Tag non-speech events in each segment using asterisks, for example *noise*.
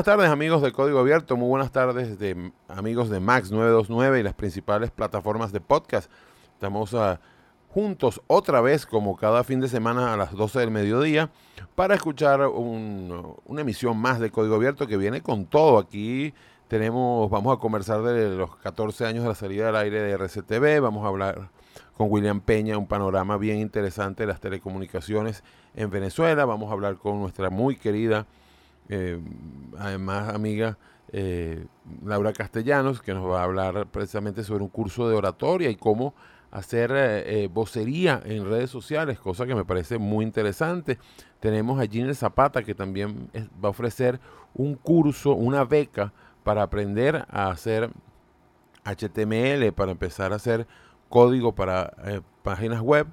buenas tardes amigos de Código Abierto, muy buenas tardes de amigos de Max 929 y las principales plataformas de podcast. Estamos ah, juntos otra vez como cada fin de semana a las 12 del mediodía para escuchar una emisión más de Código Abierto que viene con todo. Aquí tenemos, vamos a conversar de los 14 años de la salida del aire de RCTV, vamos a hablar con William Peña, un panorama bien interesante de las telecomunicaciones en Venezuela, vamos a hablar con nuestra muy querida eh, además amiga eh, Laura Castellanos, que nos va a hablar precisamente sobre un curso de oratoria y cómo hacer eh, vocería en redes sociales, cosa que me parece muy interesante. Tenemos a Giner Zapata, que también va a ofrecer un curso, una beca para aprender a hacer HTML, para empezar a hacer código para páginas web.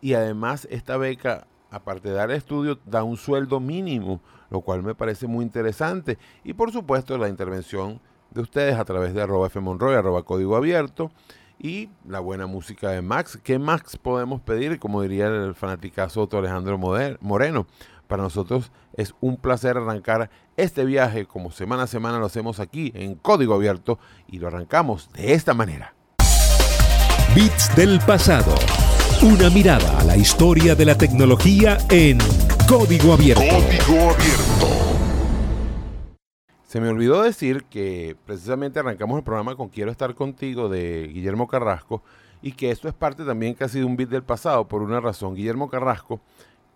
Y además esta beca, aparte de dar estudio, da un sueldo mínimo lo cual me parece muy interesante. Y por supuesto la intervención de ustedes a través de arroba fmonroy, arroba código abierto y la buena música de Max. ¿Qué Max podemos pedir? Como diría el fanaticazo doctor Alejandro Moreno. Para nosotros es un placer arrancar este viaje como semana a semana lo hacemos aquí en Código Abierto y lo arrancamos de esta manera. Bits del pasado. Una mirada a la historia de la tecnología en Código Abierto. Código Abierto. Se me olvidó decir que precisamente arrancamos el programa con Quiero estar contigo de Guillermo Carrasco y que esto es parte también casi de un beat del pasado por una razón. Guillermo Carrasco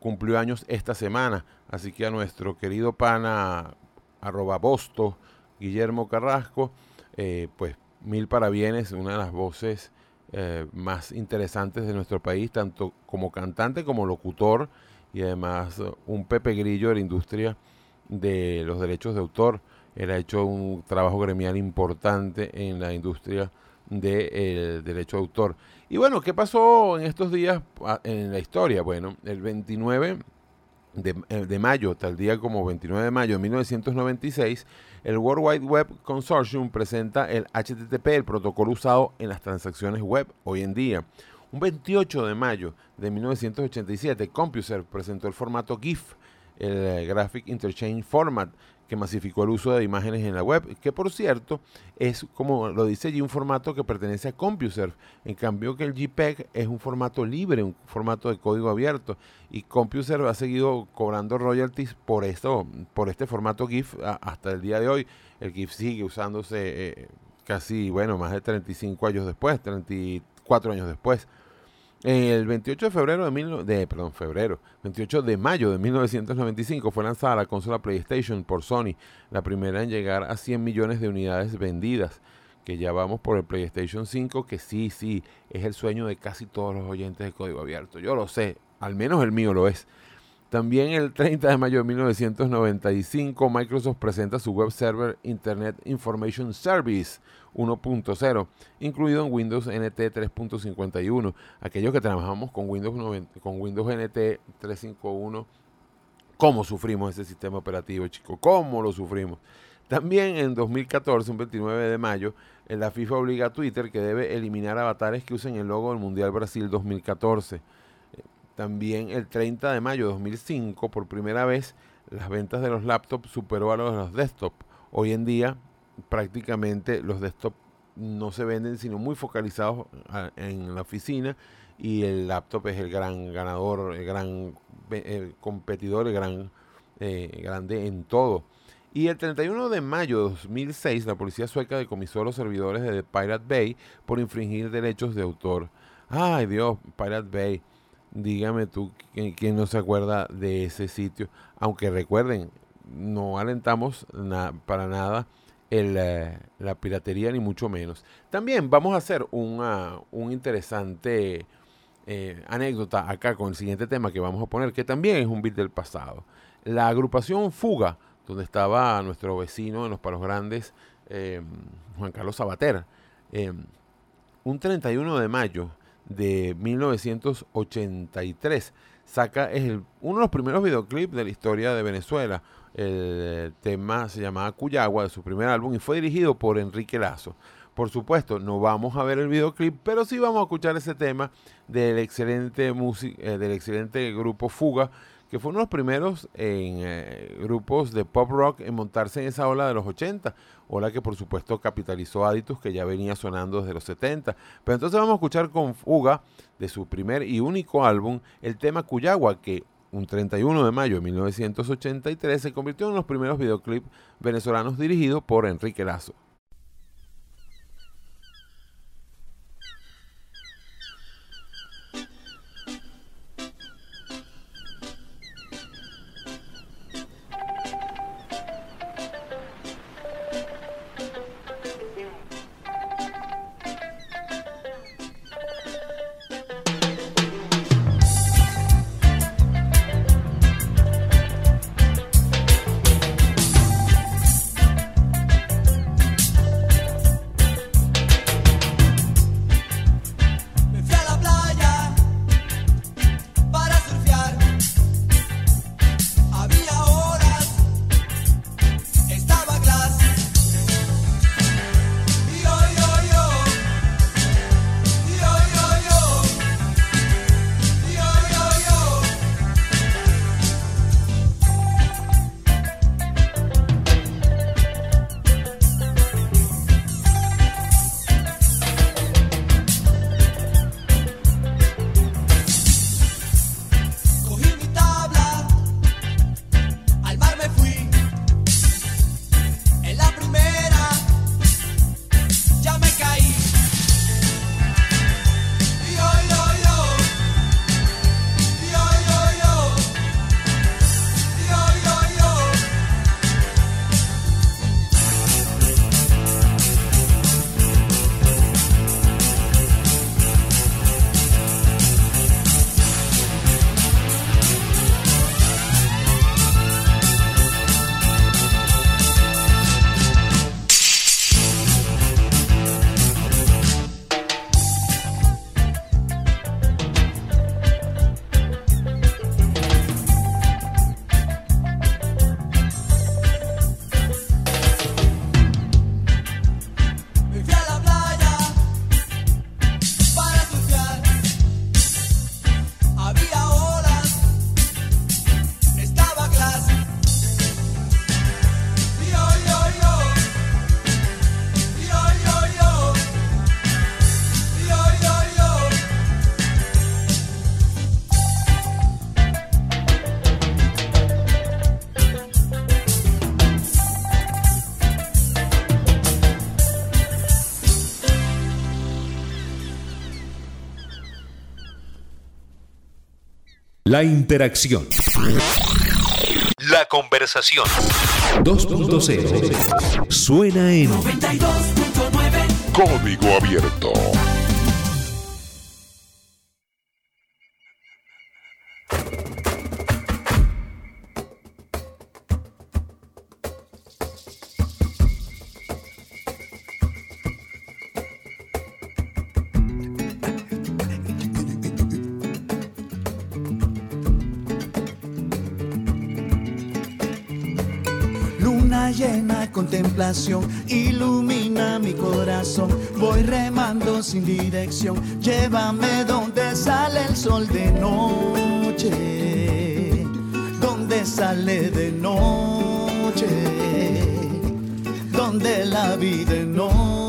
cumplió años esta semana, así que a nuestro querido pana arroba bosto, Guillermo Carrasco, eh, pues mil parabienes, una de las voces eh, más interesantes de nuestro país, tanto como cantante como locutor y además un Pepe Grillo de la industria de los derechos de autor. Él ha hecho un trabajo gremial importante en la industria del derecho de autor. Y bueno, ¿qué pasó en estos días ah, en la historia? Bueno, el 29 de, eh, de, mayo, tal día como 29 de mayo de 1996, el World Wide Web Consortium presenta el HTTP, el protocolo usado en las transacciones web hoy en día. Un 28 de mayo de 1987, CompuServe presentó el formato GIF, el eh, Graphic Interchange Format, que masificó el uso de imágenes en la web, que por cierto es, como lo dice allí, un formato que pertenece a CompuServe, en cambio que el JPEG es un formato libre, un formato de código abierto, y CompuServe ha seguido cobrando royalties por esto, por este formato GIF hasta el día de hoy. El GIF sigue usándose eh, casi, bueno, más de 35 años después, 34 años después. El 28 de febrero de, mil, de, perdón, febrero, 28 de mayo de 1995 fue lanzada la consola PlayStation por Sony, la primera en llegar a 100 millones de unidades vendidas, que ya vamos por el PlayStation 5, que sí, sí, es el sueño de casi todos los oyentes de código abierto. Yo lo sé, al menos el mío lo es. También el 30 de mayo de 1995 Microsoft presenta su web server Internet Information Service 1.0, incluido en Windows NT 3.51. Aquellos que trabajamos con Windows, con Windows NT 351, ¿cómo sufrimos ese sistema operativo, chicos? ¿Cómo lo sufrimos? También en 2014, un 29 de mayo, la FIFA obliga a Twitter que debe eliminar avatares que usen el logo del Mundial Brasil 2014. También el 30 de mayo de 2005, por primera vez, las ventas de los laptops superó a los de los desktops. Hoy en día, prácticamente los desktops no se venden sino muy focalizados en la oficina y el laptop es el gran ganador, el gran competidor, el gran eh, grande en todo. Y el 31 de mayo de 2006, la policía sueca decomisó a los servidores de Pirate Bay por infringir derechos de autor. Ay Dios, Pirate Bay. Dígame tú, ¿quién no se acuerda de ese sitio? Aunque recuerden, no alentamos para nada eh, la piratería, ni mucho menos. También vamos a hacer una, un interesante eh, anécdota acá con el siguiente tema que vamos a poner, que también es un bit del pasado. La agrupación Fuga, donde estaba nuestro vecino en los Palos Grandes, em, Juan Carlos Sabater, em, un 31 de mayo de 1983 saca es uno de los primeros videoclips de la historia de Venezuela el tema se llamaba Cuyagua de su primer álbum y fue dirigido por Enrique Lazo. Por supuesto, no vamos a ver el videoclip, pero sí vamos a escuchar ese tema del excelente, eh, del excelente grupo Fuga, que fue uno de los primeros en eh, grupos de pop rock en montarse en esa ola de los 80, ola que por supuesto capitalizó Aditus, que ya venía sonando desde los 70. Pero entonces vamos a escuchar con fuga de su primer y único álbum el tema Cuyagua, que un 31 de mayo de 1983 se convirtió en los primeros videoclips venezolanos dirigidos por Enrique Lazo. La interacción. La conversación. 2.0. Suena en 92.9. Código abierto. Donde la vida no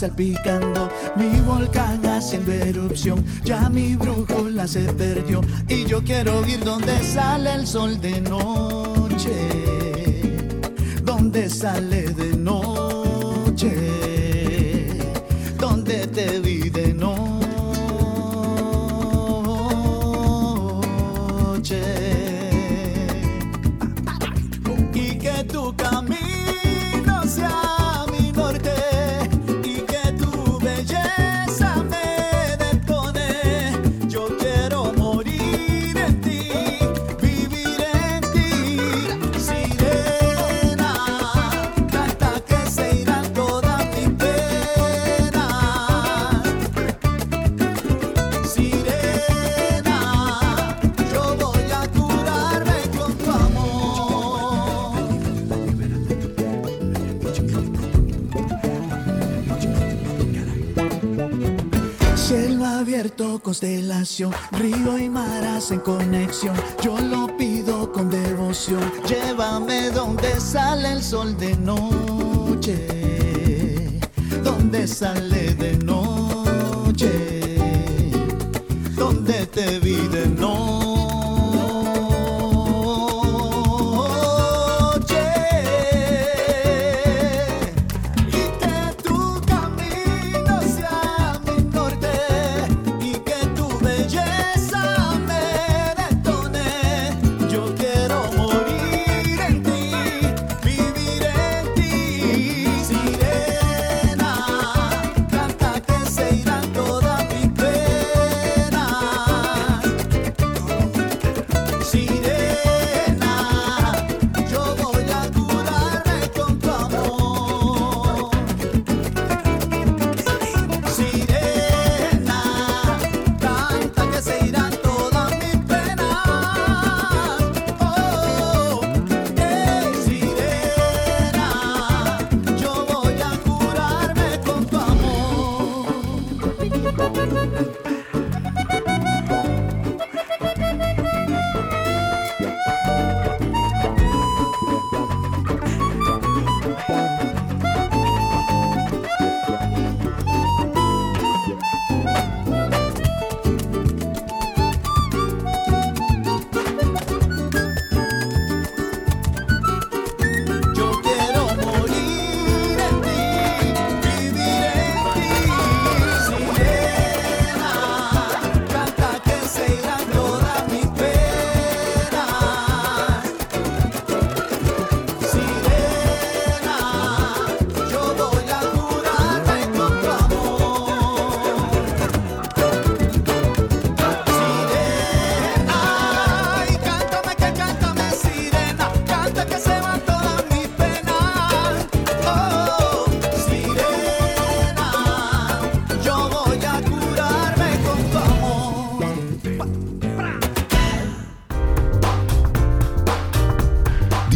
salpicando, mi volcán haciendo erupción, ya mi brújula se perdió y yo quiero ir donde sale el sol de noche, sale de noche, constelación, río y mar hacen conexión. Yo lo pido con devoción. Llévame donde sale el sol de noche,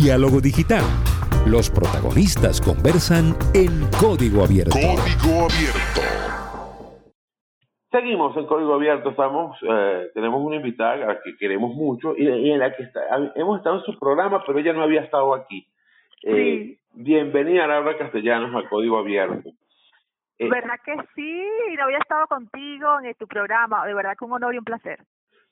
Diálogo Digital. Los protagonistas conversan en código abierto. Código abierto. Seguimos en Código Abierto, estamos, eh, tenemos una invitada a la que queremos mucho y, en la que está, hemos estado en su programa, pero ella no había estado aquí. Eh, bienvenida Laura Castellanos a Código Abierto. Eh, ¿Verdad que sí? No había estado contigo en tu programa, de verdad que un honor y un placer.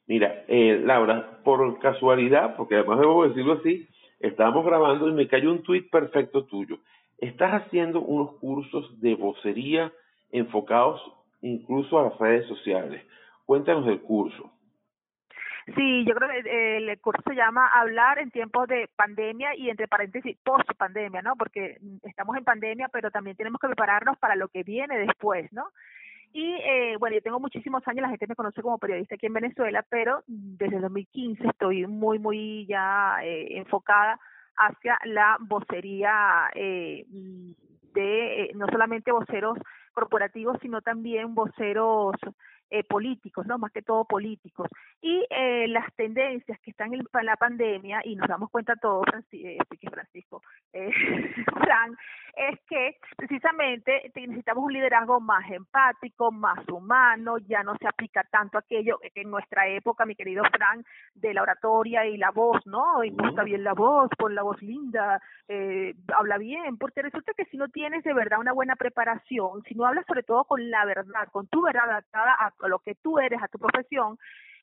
Mira, Laura, por casualidad, porque además debo decirlo así, estábamos grabando y me cayó un tuit perfecto tuyo. Estás haciendo unos cursos de vocería enfocados incluso a las redes sociales. Cuéntanos del curso. Sí, yo creo que el curso se llama Hablar en tiempos de pandemia y entre paréntesis post pandemia, ¿no? Porque estamos en pandemia, pero también tenemos que prepararnos para lo que viene después, ¿no? Y eh, bueno, yo tengo muchísimos años, la gente me conoce como periodista aquí en Venezuela, pero desde 2015 estoy muy, muy ya eh, enfocada hacia la vocería eh, de no solamente voceros corporativos, sino también voceros eh, políticos, ¿no? Más que todo políticos. Y eh, las tendencias que están en, la pandemia, y nos damos cuenta todos, eh, Francisco, eh, *laughs* Fran, es que precisamente necesitamos un liderazgo más empático, más humano, ya no se aplica tanto aquello que en nuestra época, mi querido Fran, de la oratoria y la voz, ¿no? Imposta bien la voz, pon la voz linda, eh, habla bien, porque resulta que si no tienes de verdad una buena preparación, si no hablas sobre todo con la verdad, con tu verdad adaptada a lo que tú eres, a tu profesión,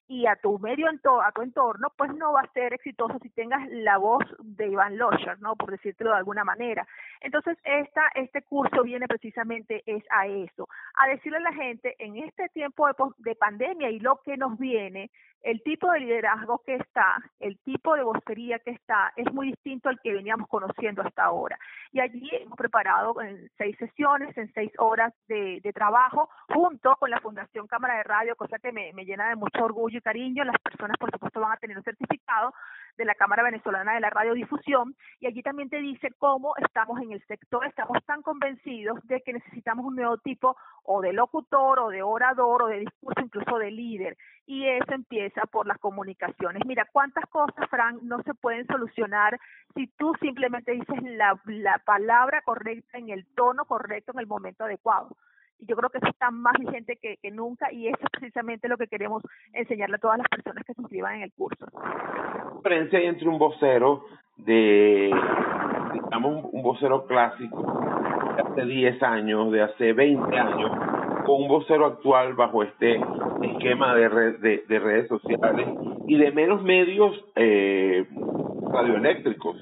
y a tu medio a tu entorno, pues no va a ser exitoso si tengas la voz de Iván Losher, ¿no? Por decirlo de alguna manera. Entonces, esta, este curso viene precisamente es a eso, a decirle a la gente en este tiempo de, de pandemia y lo que nos viene, el tipo de liderazgo que está, el tipo de vocería que está, es muy distinto al que veníamos conociendo hasta ahora. Y allí hemos preparado en seis sesiones, en seis horas de, trabajo, junto con la Fundación Cámara de Radio, cosa que me, me, llena de mucho orgullo cariño. Las personas, por supuesto, van a tener un certificado de la Cámara Venezolana de la Radiodifusión, y allí también te dice cómo estamos en el sector, estamos tan convencidos de que necesitamos un nuevo tipo o de locutor, o de orador, o de discurso, incluso de líder y eso empieza por las comunicaciones. Mira, cuántas cosas, Frank, no se pueden solucionar si tú simplemente dices la, la palabra correcta en el tono correcto en el momento adecuado. Y yo creo que eso está más vigente que, que nunca y eso es precisamente lo que queremos enseñarle a todas las personas que se inscriban en el curso. ¿Qué diferencia hay entre un vocero de, digamos, un vocero clásico de hace 10 años, de hace 20 años, con un vocero actual bajo este esquema de, de, de redes sociales y de menos medios eh, radioeléctricos?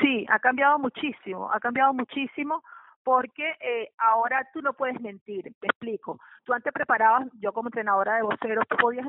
Sí, ha cambiado muchísimo, ha cambiado muchísimo porque eh, ahora tú no puedes mentir, te explico. Tú antes preparabas, yo como entrenadora de voceros, tú podías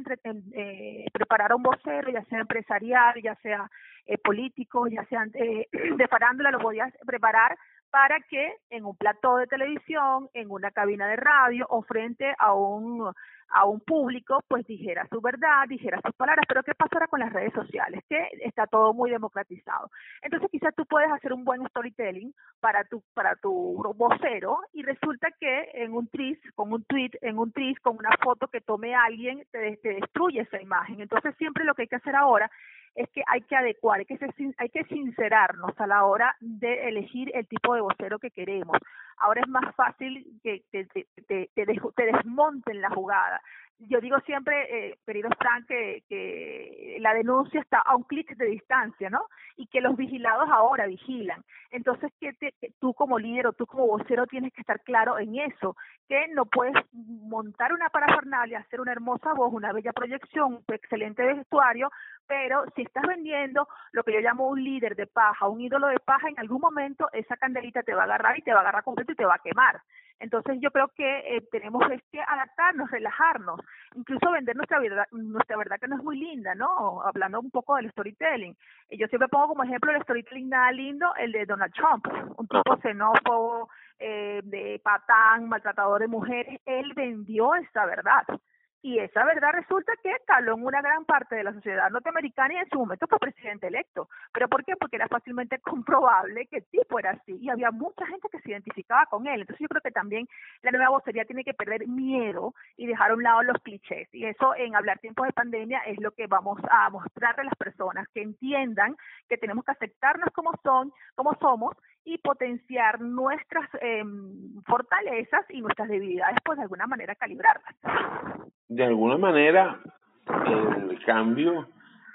eh, preparar a un vocero, ya sea empresarial, ya sea eh, político, ya sea eh, *clears throat* de farándula, lo podías preparar para que en un plató de televisión, en una cabina de radio o frente a un a un público, pues dijera su verdad, dijera sus palabras, pero ¿qué pasa ahora con las redes sociales? Que está todo muy democratizado. Entonces quizás tú puedes hacer un buen storytelling para tu para tu vocero y resulta que en un tris, con un tweet, en un tris, con una foto que tome alguien, te, te destruye esa imagen. Entonces siempre lo que hay que hacer ahora es que hay que adecuar, hay que, ser, hay que sincerarnos a la hora de elegir el tipo de vocero que queremos. Ahora es más fácil que te, te, te, te desmonten la jugada yo digo siempre, eh, querido Frank, que, que la denuncia está a un clic de distancia, ¿no? Y que los vigilados ahora vigilan. Entonces, que, tú como líder o tú como vocero tienes que estar claro en eso, que no puedes montar una parafernalia, hacer una hermosa voz, una bella proyección, un excelente vestuario, pero si estás vendiendo lo que yo llamo un líder de paja, un ídolo de paja, en algún momento esa candelita te va a agarrar y te va a agarrar completo y te va a quemar. Entonces yo creo que eh, tenemos que adaptarnos, relajarnos, incluso vender nuestra verdad, nuestra verdad que no es muy linda, ¿no? Hablando un poco del storytelling. Eh, yo siempre pongo como ejemplo el storytelling nada lindo, el de Donald Trump, un tipo xenófobo, eh, de patán, maltratador de mujeres. Él vendió esa verdad y esa verdad resulta que caló en una gran parte de la sociedad norteamericana y en su momento fue presidente electo. ¿Pero por qué? Porque era fácilmente *laughs* comprobable que el tipo era así y había mucha gente que se identificaba con él. Entonces yo creo que también la nueva vocería tiene que perder miedo y dejar a un lado los clichés. Y eso en hablar tiempos de pandemia es lo que vamos a mostrarle a las personas, que entiendan que tenemos que aceptarnos como son, como somos y potenciar nuestras eh, fortalezas y nuestras debilidades, pues de alguna manera calibrarlas. De alguna manera, el cambio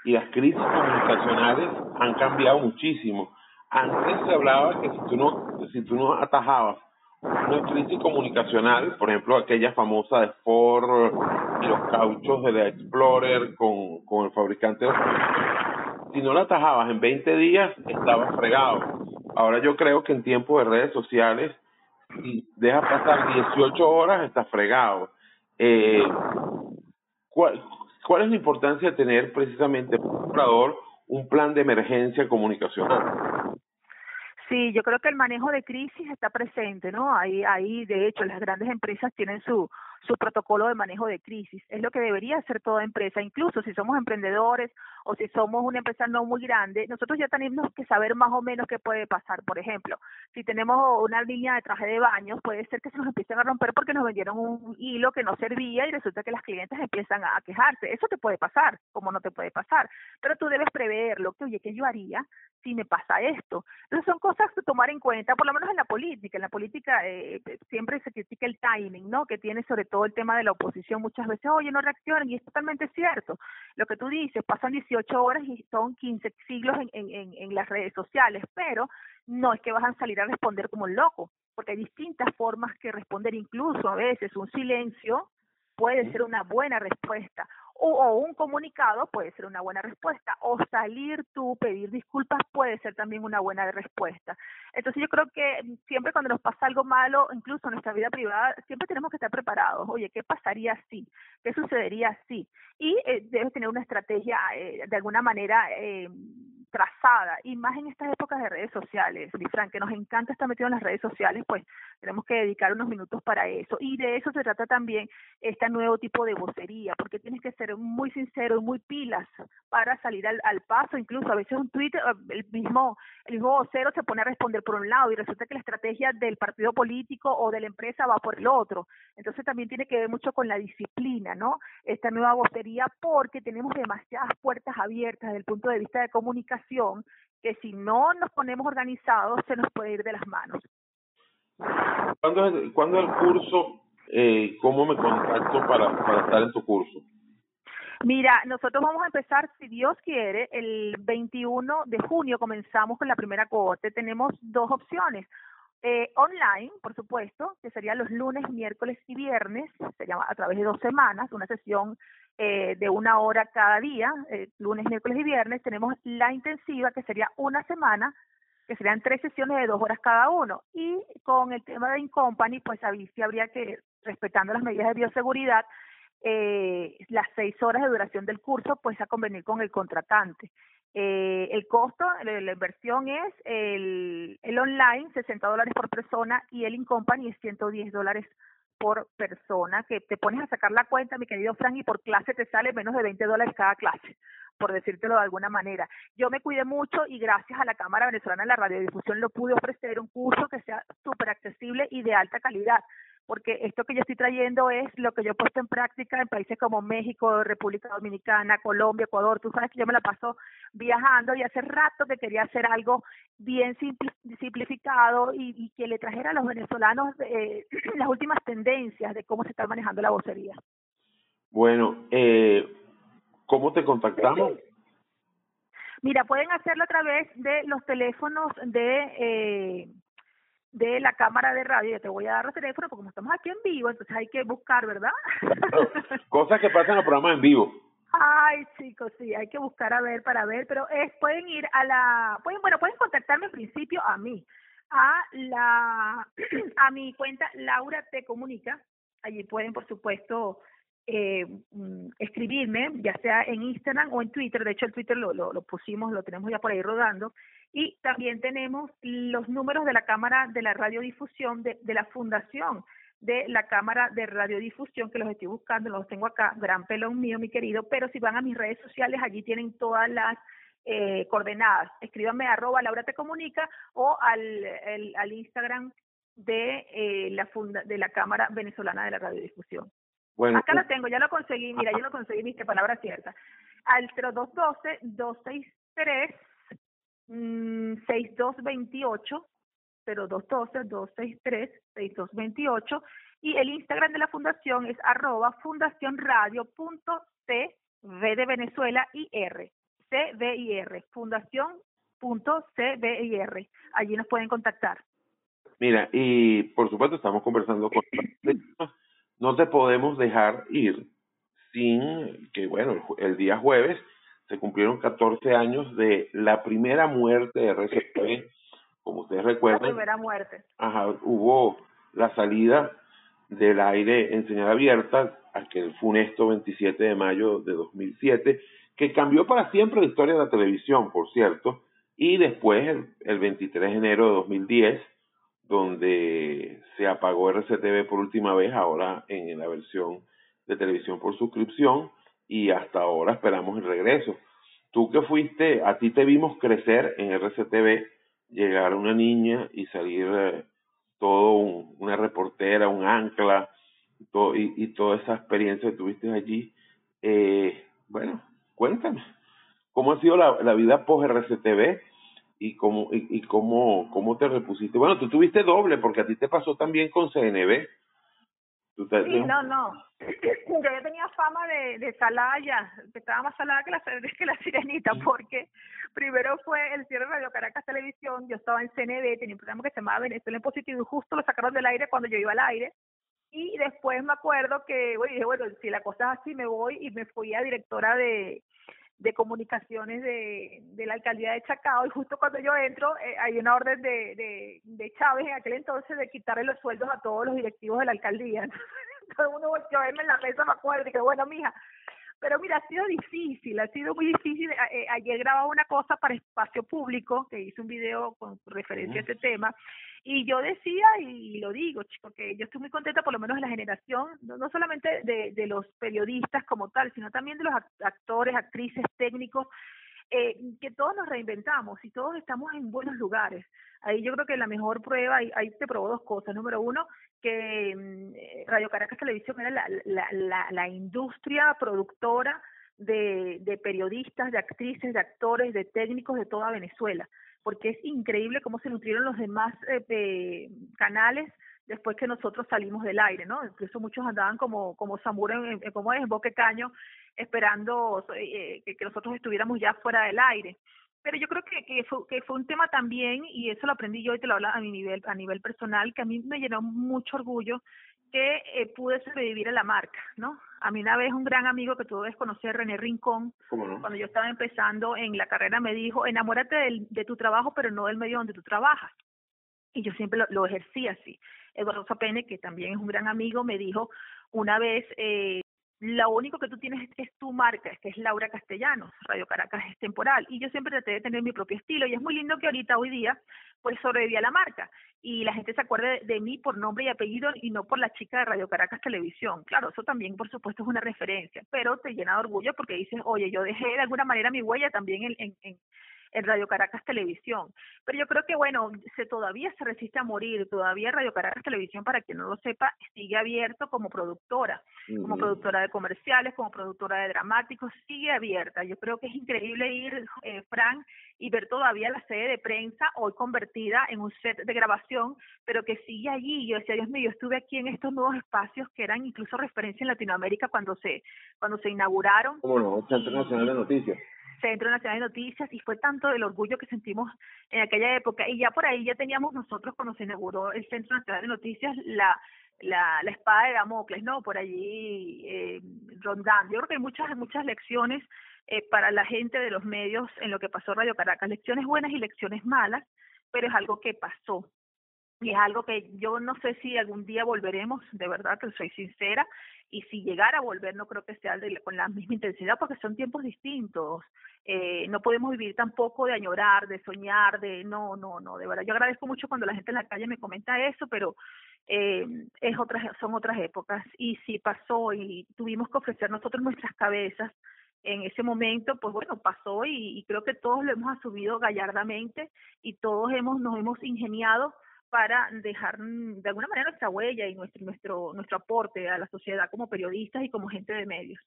y las crisis comunicacionales han cambiado muchísimo. Antes se hablaba que si tú no, si tú no atajabas una crisis comunicacional, por ejemplo, aquella famosa de Ford y los cauchos de la Explorer con, con el fabricante de si no la atajabas en 20 días, estabas fregado. Ahora yo creo que en tiempo de redes sociales, si dejas pasar 18 horas, estás fregado. Eh, ¿cuál, ¿Cuál es la importancia de tener precisamente un comprador un plan de emergencia comunicacional? Sí, yo creo que el manejo de crisis está presente, ¿no? Ahí, ahí, de hecho, las grandes empresas tienen su su protocolo de manejo de crisis. Es lo que debería hacer toda empresa, incluso si somos emprendedores o si somos una empresa no muy grande, nosotros ya tenemos que saber más o menos qué puede pasar. Por ejemplo, si tenemos una línea de traje de baño, puede ser que se nos empiecen a romper porque nos vendieron un hilo que no servía y resulta que las clientes empiezan a quejarse. Eso te puede pasar, como no te puede pasar. Pero tú debes preverlo, que oye, ¿qué yo haría si me pasa esto? Entonces son cosas que tomar en cuenta, por lo menos en la política. En la política eh, siempre se critica el timing, ¿no? Que tiene sobre todo el tema de la oposición muchas veces, oye, no reaccionan, y es totalmente cierto. Lo que tú dices, pasan 18 horas y son 15 siglos en, en, en las redes sociales, pero no es que vas a salir a responder como un loco, porque hay distintas formas que responder, incluso a veces un silencio puede ser una buena respuesta o, un comunicado puede ser una buena respuesta, o salir tú, pedir disculpas puede ser también una buena respuesta. Entonces yo creo que siempre cuando nos pasa algo malo, incluso en nuestra vida privada, siempre tenemos que estar preparados. Oye, ¿qué pasaría si? ¿Qué sucedería si? Y eh, debes tener una estrategia eh, de alguna manera eh, trazada, y más en estas épocas de redes sociales, Fran, que nos encanta estar metido en las redes sociales, pues tenemos que dedicar unos minutos para eso. Y de eso se trata también este nuevo tipo de vocería, porque tienes que ser muy sincero y muy pilas para salir al, al paso. Incluso a veces un tweet, eh, el mismo, el mismo vocero se pone a responder por un lado y resulta que la estrategia del partido político o de la empresa va por el otro. Entonces también tiene que ver mucho con la disciplina, ¿no? Esta nueva vocería, porque tenemos demasiadas puertas abiertas desde el punto de vista de comunicación que si no nos ponemos organizados se nos puede ir de las manos. ¿Cuándo es, ¿cuándo el curso? Eh, ¿Cómo me contacto para, para estar en tu curso? Mira, nosotros vamos a empezar, si Dios quiere, el 21 de junio comenzamos con la primera cohorte. Tenemos dos opciones. Eh, online, por supuesto, que sería los lunes, miércoles y viernes, sería a través de dos semanas, una sesión eh, de una hora cada día, eh, lunes, miércoles y viernes. Tenemos la intensiva, que sería una semana, que serían tres sesiones de dos horas cada uno. Y con el tema de Incompany, pues ahí sí habría que, respetando las medidas de bioseguridad, eh, las seis horas de duración del curso, pues a convenir con el contratante. Eh, el costo, la, inversión es el, el online, 60 dólares por persona, y el Incompany es 110 dólares por persona, que te pones a sacar la cuenta, mi querido Frank, y por clase te sale menos de 20 dólares cada clase, por decírtelo de alguna manera. Yo me cuidé mucho y gracias a la Cámara Venezolana de la Radiodifusión lo pude ofrecer un curso que sea súper accesible y de alta calidad porque esto que yo estoy trayendo es lo que yo he puesto en práctica en países como México, República Dominicana, Colombia, Ecuador. Tú sabes que yo me la paso viajando y hace rato que quería hacer algo bien simplificado y, y que le trajera a los venezolanos eh, *clears throat* las últimas tendencias de cómo se está manejando la vocería. Bueno, eh, ¿cómo te contactamos? Mira, pueden hacerlo a través de los teléfonos de... Eh, de la cámara de radio, te voy a dar los teléfonos porque como estamos aquí en vivo, entonces hay que buscar, ¿verdad? *laughs* Cosas que pasan en los programas en vivo. Ay, chicos, sí, hay que buscar a ver para ver, pero es pueden ir a la pueden bueno, pueden contactarme en principio a mí, a la *clears throat* a mi cuenta Laura te comunica. Allí pueden, por supuesto, eh, mm, escribirme, ya sea en Instagram o en Twitter. De hecho, el Twitter lo, lo, lo pusimos, lo tenemos ya por ahí rodando. Y también tenemos los números de la Cámara de la Radiodifusión, de, de la Fundación de la Cámara de Radiodifusión, que los estoy buscando, los tengo acá, gran pelón mío, mi querido, pero si van a mis redes sociales, allí tienen todas las eh, coordenadas. Escríbanme arroba Laura Te Comunica o al, el, al Instagram de, eh, la funda, de la Cámara Venezolana de la Radiodifusión. Bueno, Acá lo tengo, ya lo conseguí, mira, yo lo conseguí, viste, palabra cierta. Al 0212-263 mm, 6228, 0212-263-6228, y el Instagram de la fundación es arroba fundacionradio.cv de Venezuela y R, CVIR, fundación.cvir. Allí nos pueden contactar. Mira, y por supuesto estamos conversando con *clears throat* no te podemos dejar ir sin que, bueno, el día jueves se cumplieron 14 años de la primera muerte de RCP, como ustedes recuerdan. La primera muerte. Ajá, hubo la salida del aire en señal abierta, aquel funesto 27 de mayo de 2007, que cambió para siempre la historia de la televisión, por cierto, y después el, el 23 de enero de 2010, donde se apagó RCTV por última vez, ahora en la versión de televisión por suscripción, y hasta ahora esperamos el regreso. Tú que fuiste, a ti te vimos crecer en RCTV, llegar una niña y salir eh, todo un, una reportera, un ancla, y, y, toda esa experiencia que tuviste allí. Eh, bueno, cuéntame, ¿cómo ha sido la, la vida post-RCTV? y cómo y, y, cómo cómo te repusiste. Bueno, tú tuviste doble porque a ti te pasó también con CNB. ¿Tú te, sí, no, no. *clears throat* Yo ya tenía fama de, de salada ya, estaba más salada que la, *laughs* que la sirenita, porque primero fue el cierre de Radio Caracas Televisión, yo estaba en CNB, tenía un programa que se llamaba Venezuela en Positivo y justo lo sacaron del aire cuando yo iba al aire. Y después me acuerdo que, bueno, dije, bueno, si la cosa es así, me voy y me fui a directora de, de comunicaciones de, de la alcaldía de Chacao y justo cuando yo entro eh, hay una orden de, de, de Chávez en aquel entonces de quitarle los sueldos a todos los directivos de la alcaldía. *laughs* Todo el mundo volvió a verme en la mesa, me acuerdo, y que bueno, mija, pero mira, ha sido difícil, ha sido muy difícil. Eh, ayer grababa una cosa para espacio público, que hice un video con referencia a este tema, y yo decía, y lo digo, chico, que yo estoy muy contenta por lo menos de la generación, no, no solamente de, de los periodistas como tal, sino también de los actores, actrices, técnicos, eh, que todos nos reinventamos y todos estamos en buenos lugares. Ahí yo creo que la mejor prueba, ahí, ahí te probó dos cosas. Número uno, que eh, Radio Caracas Televisión era la, la, la, la industria productora de, de periodistas, de actrices, de actores, de técnicos de toda Venezuela. porque es increíble cómo se nutrieron los demás eh, canales después que nosotros salimos del aire, ¿no? Incluso muchos andaban como como en, como es, en Boque Caño, esperando eh, que, que nosotros estuviéramos ya fuera del aire pero yo creo que, que, fue, que fue un tema también, y eso lo aprendí yo y te lo hablo a mi nivel, a nivel personal, que a mí me llenó mucho orgullo que eh, pude sobrevivir a la marca, ¿no? A mí una vez un gran amigo que tú debes conocer, René Rincón, cuando yo estaba empezando en la carrera, me dijo, enamórate del, de tu trabajo, pero no del medio donde tú trabajas. Y yo siempre lo, lo ejercí así. Eduardo Zapene, que también es un gran amigo, me dijo una vez, eh, lo único que tú tienes es tu marca, que es Laura Castellanos, Radio Caracas es temporal, y yo siempre traté de tener mi propio estilo, y es muy lindo que ahorita, hoy día, pues sobrevivía la marca, y la gente se acuerde de, mí por nombre y apellido y no por la chica de Radio Caracas Televisión. Claro, eso también, por supuesto, es una referencia, pero te llena de orgullo porque dices, oye, yo dejé de alguna manera mi huella también en, en, en Radio Caracas Televisión. Pero yo creo que, bueno, se todavía se resiste a morir, todavía Radio Caracas Televisión, para quien no lo sepa, sigue abierto como productora, como productora de comerciales, como productora de dramáticos, sigue abierta. Yo creo que es increíble ir, eh, Frank, y ver todavía la sede de prensa hoy convertida en un set de grabación, pero que sigue allí. Yo decía, Dios mío, yo estuve aquí en estos nuevos espacios que eran incluso referencia en Latinoamérica cuando se cuando se inauguraron. ¿Cómo no? Centro Nacional de Noticias. Centro Nacional de Noticias y fue tanto el orgullo que sentimos en aquella época y ya por ahí ya teníamos nosotros cuando se inauguró el Centro Nacional de Noticias la la, la espada de Damocles, ¿no? Por allí eh, rondando. Yo creo que hay muchas muchas lecciones eh, para la gente de los medios en lo que pasó Radio Caracas, lecciones buenas y lecciones malas, pero es algo que pasó y es algo que yo no sé si algún día volveremos, de verdad que soy sincera, y si llegara a volver no creo que sea con la misma intensidad porque son tiempos distintos. Eh, no podemos vivir tampoco de añorar, de soñar, de no, no, no, de verdad. Yo agradezco mucho cuando la gente en la calle me comenta eso, pero eh, es otras, son otras épocas y si pasó y tuvimos que ofrecer nosotros nuestras cabezas en ese momento, pues bueno, pasó y, y creo que todos lo hemos asumido gallardamente y todos hemos nos hemos ingeniado para dejar mm, de alguna manera nuestra huella y nuestro nuestro nuestro aporte a la sociedad como periodistas y como gente de medios.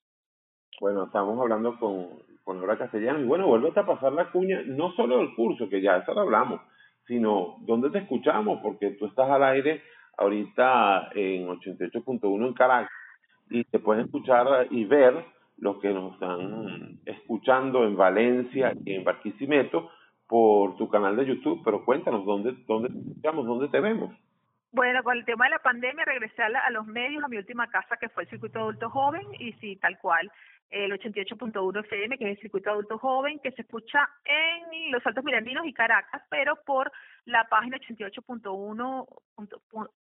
Bueno, estamos hablando con, con Laura Castellanos y bueno, vuelve a pasar la cuña, no solo del curso, que ya eso lo hablamos, sino dónde te escuchamos, porque tú estás al aire ahorita en 88.1 en Caracas y te puedes escuchar y ver los que nos están escuchando en Valencia y en Barquisimeto, por tu canal de YouTube, pero cuéntanos dónde, dónde, digamos, dónde te vemos. Bueno, con el tema de la pandemia regresé a, a, los medios, a mi última casa que fue el Circuito Adulto Joven y sí, tal cual, el 88.1 FM, que es el Circuito Adulto Joven, que se escucha en Los Altos Mirandinos y Caracas, pero por la página 88.1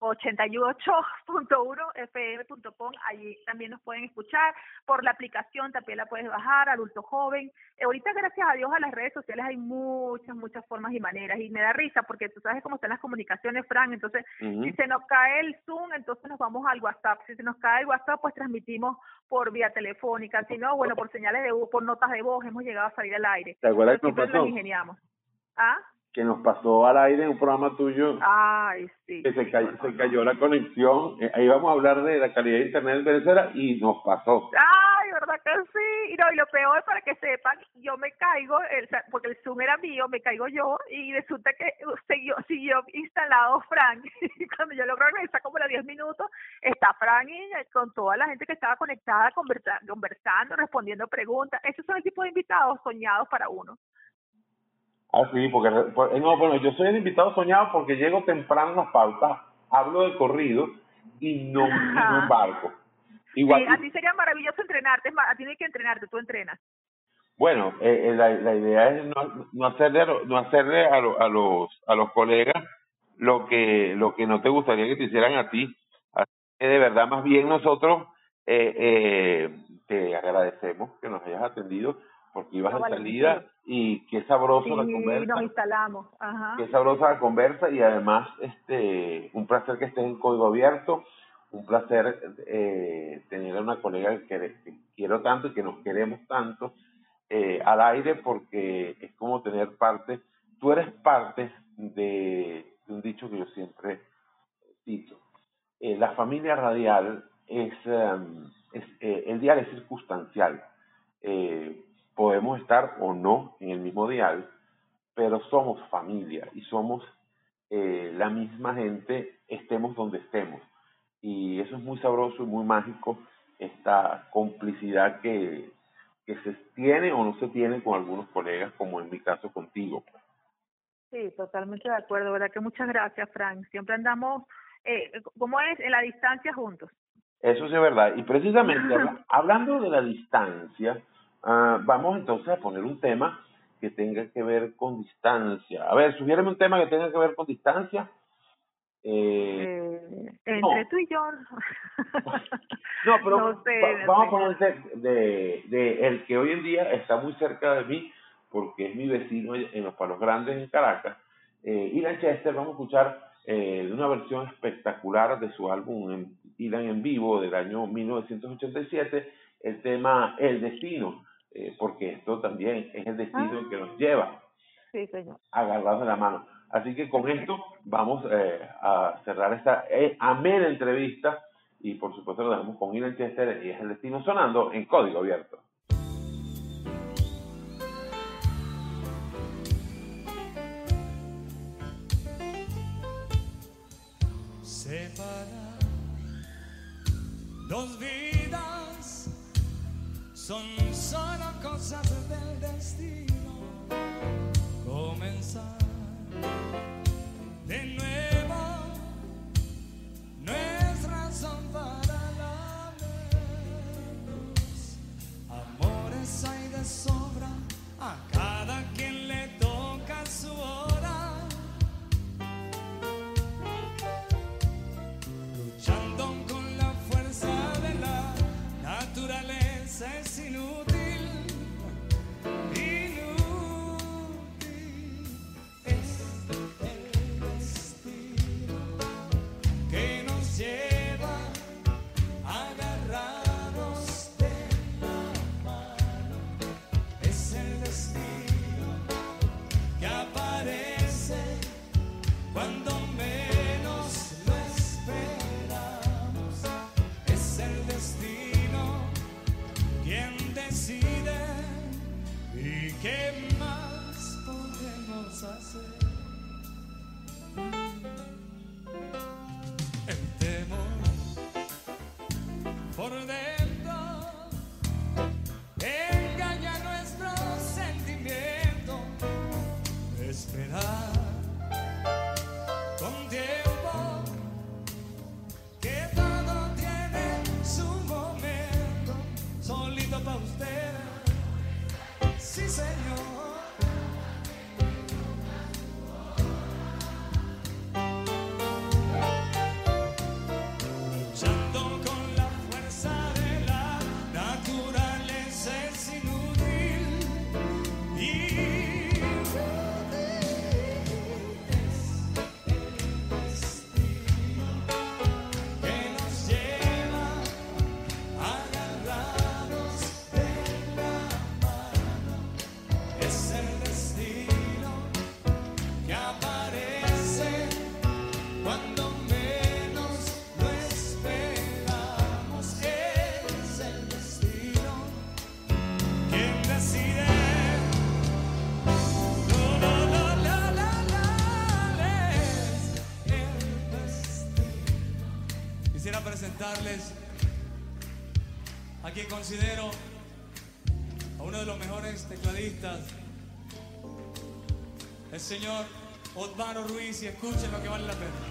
88.1 fm.com, allí también nos pueden escuchar, por la aplicación también la puedes bajar, adulto joven. Eh, ahorita gracias a Dios a las redes sociales hay muchas, muchas formas y maneras y me da risa porque tú sabes cómo están las comunicaciones, Fran, entonces si se nos cae el Zoom, entonces nos vamos al WhatsApp, si se nos cae el WhatsApp, pues transmitimos por vía telefónica, si no, bueno, por señales de por notas de voz hemos llegado a salir al aire. ¿Te acuerdas que ingeniamos. ¿Ah? Que nos pasó al aire en un programa tuyo. Ay, sí. Que se cayó, se cayó la conexión. Eh, ahí vamos a hablar de la calidad de internet en Venezuela y nos pasó. Ay, verdad que sí. Y, no, y lo peor para que sepan, yo me caigo, el, porque el Zoom era mío, me caigo yo y resulta que siguió, siguió instalado Frank. Y *laughs* cuando yo logro regresar como a 10 minutos, está Frank y con toda la gente que estaba conectada, conversando, respondiendo preguntas. Esos son el tipo de invitados soñados para uno. Ah, sí, porque, eh, no, bueno, yo soy el invitado soñado porque llego temprano a las pautas, hablo de corrido y no, no embarco. Igual, sí, a ti sería maravilloso entrenarte, a ti no hay que entrenarte, tú entrenas. Bueno, eh, eh, la, la idea es no, no hacerle, no hacerle a, a, los, a los colegas lo que, lo que no te gustaría que te hicieran a ti. Así que de verdad, más bien nosotros eh, eh, te agradecemos que nos hayas atendido porque ibas en salida y qué sabroso la conversa. nos instalamos. Ajá. Qué sabrosa la conversa y además este un placer que estés en Código Abierto, un placer eh, tener a una colega que, quiero tanto y que nos queremos tanto eh, al aire porque es como tener parte, tú eres parte de, un dicho que yo siempre cito. Eh, la familia radial es, em, es eh, el dial es circunstancial. Eh, podemos estar o no en el mismo dial, pero somos familia y somos eh, la misma gente, estemos donde estemos. Y eso es muy sabroso y muy mágico, esta complicidad que, que se tiene o no se tiene con algunos colegas, como en mi caso contigo. Sí, totalmente de acuerdo, ¿verdad? Que muchas gracias, Frank. Siempre andamos, eh, ¿cómo es? En la distancia juntos. Eso sí es verdad. Y precisamente, hablando de la distancia, uh, vamos entonces a poner un tema que tenga que ver con distancia. A ver, sugiéreme un tema que tenga que ver con distancia. Eh, eh entre tú y yo. no, *laughs* pero vamos a poner de, de, el que hoy en día está muy cerca de mí, porque es mi vecino en los Palos Grandes en Caracas. Eh, Ilan Chester, vamos a escuchar eh, una versión espectacular de su álbum en, Ilan en vivo del año 1987, el tema El Destino. Eh, porque esto también es el destino ah. que nos lleva sí, señor. agarrados de la mano. Así que con esto vamos eh, a cerrar esta eh, amena entrevista y por supuesto lo dejamos con Ilan Chester y es el destino sonando en código abierto. Separar dos vidas son solo cosas del destino. Comenzar de nuevo no es razón para la Amores hay de sobra a cada quien a quien considero a uno de los mejores tecladistas, el señor Osvaldo Ruiz, y escuchen lo que vale la pena.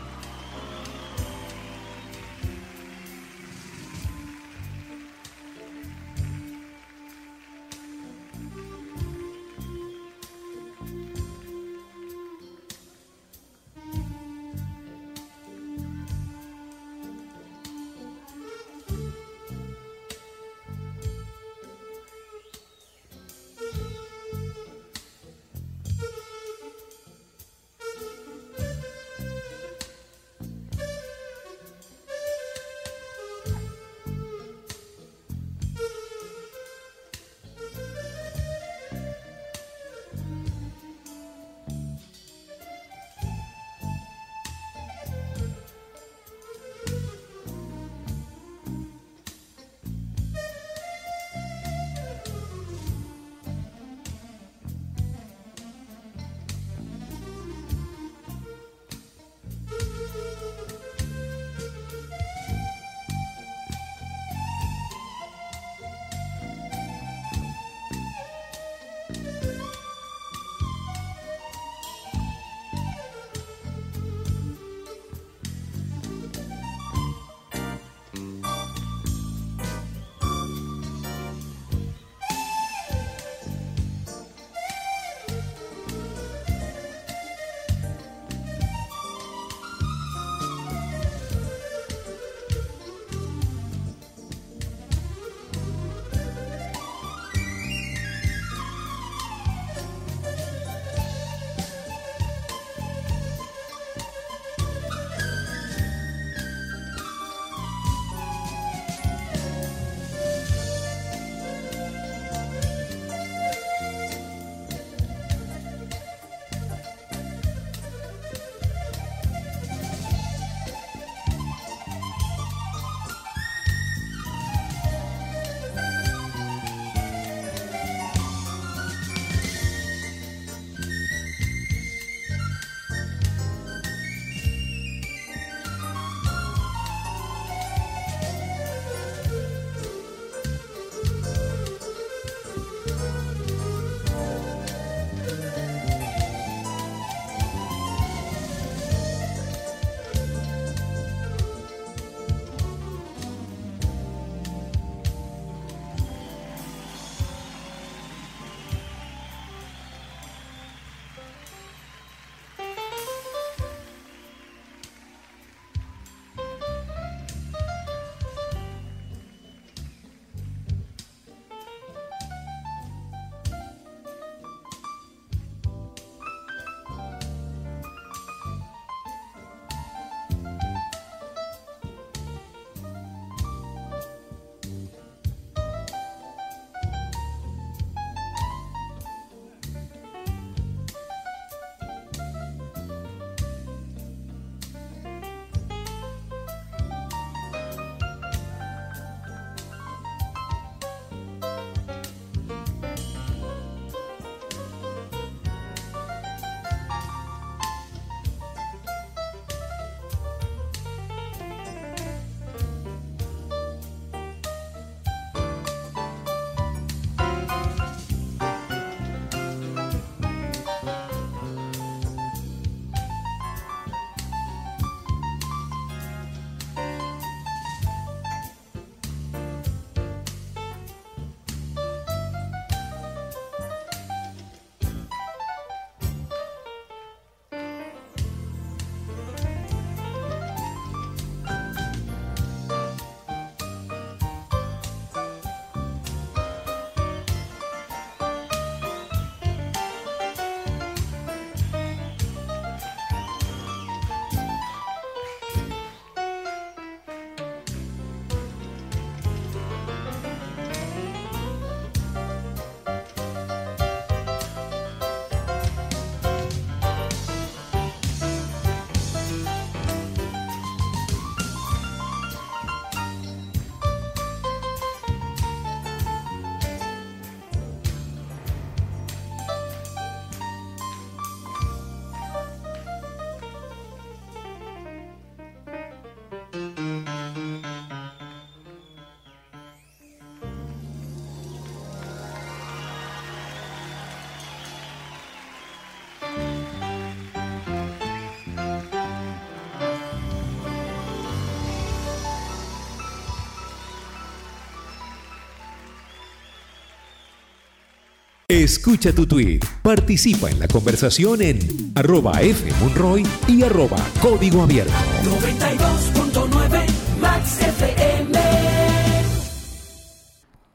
Escucha tu tweet, participa en la conversación en arroba fmonroy y arroba código abierto. 92.9 Max FM.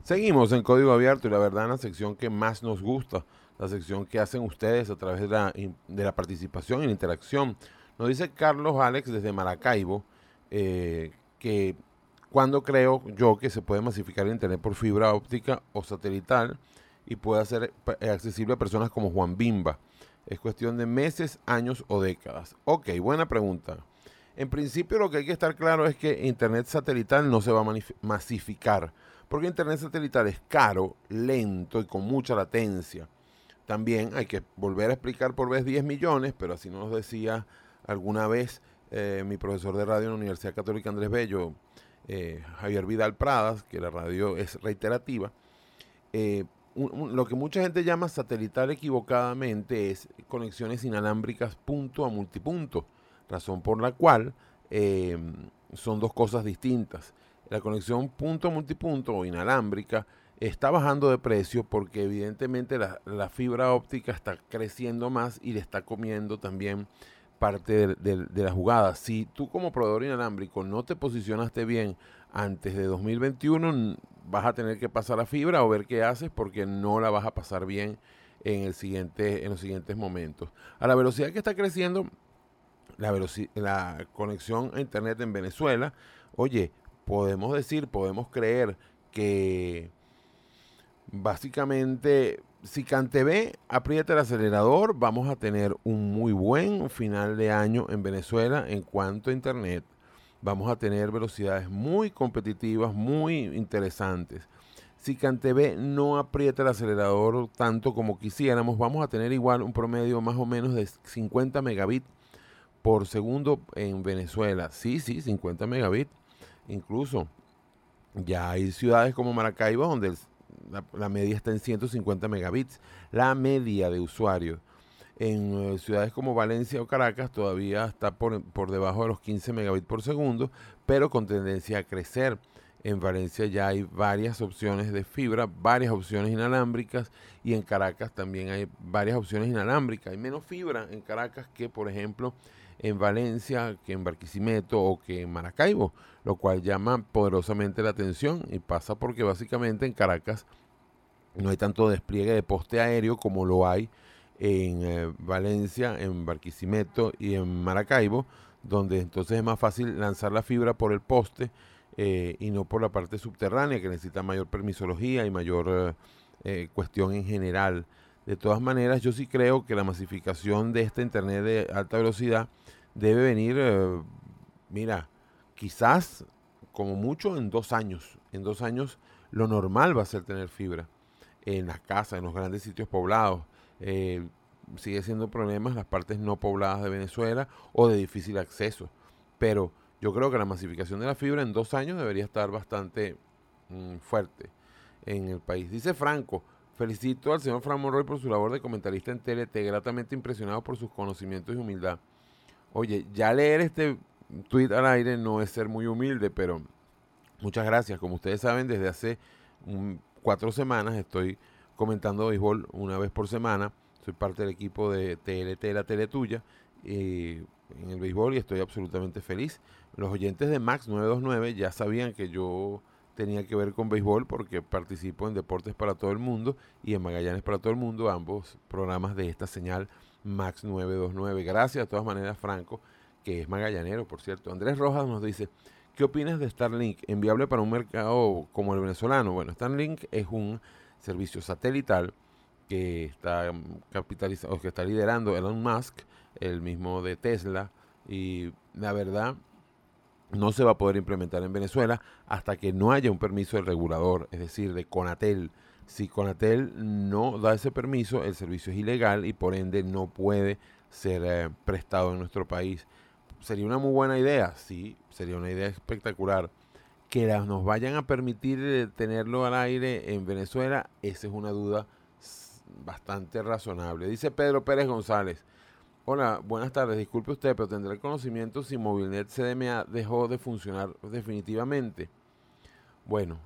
Seguimos en Código Abierto y la verdad la sección que más nos gusta, la sección que hacen ustedes a través de la, de la participación y la interacción. Nos dice Carlos Alex desde Maracaibo eh, que cuando creo yo que se puede masificar el Internet por fibra óptica o satelital y puede ser eh, accesible a personas como Juan Bimba. Es cuestión de meses, años o décadas. Ok, buena pregunta. En principio lo que hay que estar claro es que Internet satelital no se va a masificar porque Internet satelital es caro, lento y con mucha latencia. También hay que volver a explicar por vez 10 millones, pero así nos decía alguna vez eh, mi profesor de radio en la Universidad Católica Andrés Bello, eh, Javier Vidal Pradas, que la radio es reiterativa. Lo que mucha gente llama satelital equivocadamente es conexiones inalámbricas punto a multipunto, razón por la cual son dos cosas distintas la conexión punto a multipunto o inalámbrica está bajando de precio porque evidentemente la, fibra óptica está creciendo más y le está comiendo también parte de, la jugada. Si tú como proveedor inalámbrico no te posicionaste bien antes de 2021, vas a tener que pasar a fibra o ver qué haces porque no la vas a pasar bien en, el siguiente, en los siguientes momentos. A la velocidad que está creciendo la, conexión a Internet en Venezuela, oye, podemos decir, podemos creer que básicamente si CanTV aprieta el acelerador, vamos a tener un muy buen final de año en Venezuela en cuanto a Internet. Vamos a tener velocidades muy competitivas, muy interesantes. Si CanTV no aprieta el acelerador tanto como quisiéramos, vamos a tener igual un promedio más o menos de 50 megabits por segundo en Venezuela. Sí, sí, 50 megabits Incluso ya hay ciudades como Maracaibo donde la, media está en 150 megabits, la media de usuarios. En eh, ciudades como Valencia o Caracas todavía está por, por debajo de los 15 megabits por segundo, pero con tendencia a crecer. En Valencia ya hay varias opciones de fibra, varias opciones inalámbricas y en Caracas también hay varias opciones inalámbricas. Hay menos fibra en Caracas que, por ejemplo, en Valencia, que en Barquisimeto o que en Maracaibo, lo cual llama poderosamente la atención y pasa porque básicamente en Caracas no hay tanto despliegue de poste aéreo como lo hay en eh, Valencia, en Barquisimeto y en Maracaibo, donde entonces es más fácil lanzar la fibra por el poste eh, y no por la parte subterránea que necesita mayor permisología y mayor eh, cuestión en general. De todas maneras, yo sí creo que la masificación de este Internet de alta velocidad debe venir, mira, quizás como mucho en dos años. En dos años lo normal va a ser tener fibra en las casas, en los grandes sitios poblados. Eh, sigue siendo problemas las partes no pobladas de Venezuela o de difícil acceso. Pero yo creo que la masificación de la fibra en dos años debería estar bastante mm, fuerte en el país. Dice Franco, felicito al señor Fran Monroy por su labor de comentarista en TLT, gratamente impresionado por sus conocimientos y humildad. Oye, ya leer este tweet al aire no es ser muy humilde, pero muchas gracias. Como ustedes saben, desde hace cuatro semanas estoy comentando béisbol una vez por semana. Soy parte del equipo de TLT, la tele tuya, en el béisbol y estoy absolutamente feliz. Los oyentes de Max 929 ya sabían que yo tenía que ver con béisbol porque participo en Deportes para todo el mundo y en Magallanes para todo el mundo, ambos programas de esta señal Max 929. Gracias de todas maneras, Franco, que es magallanero, por cierto. Andrés Rojas nos dice, ¿qué opinas de Starlink? ¿Enviable para un mercado como el venezolano? Bueno, Starlink es un servicio satelital que está capitalizado, que está liderando Elon Musk, el mismo de Tesla, y la verdad no se va a poder implementar en Venezuela hasta que no haya un permiso del regulador, es decir, de Conatel, si Conatel no da ese permiso, el servicio es ilegal y por ende no puede ser eh, prestado en nuestro país. Sería una muy buena idea, sí, sería una idea espectacular. Que nos vayan a permitir eh, tenerlo al aire en Venezuela, esa es una duda bastante razonable. Dice Pedro Pérez González. Hola, buenas tardes. Disculpe usted, pero tendré el conocimiento si Movilnet CDMA dejó de funcionar definitivamente. Bueno,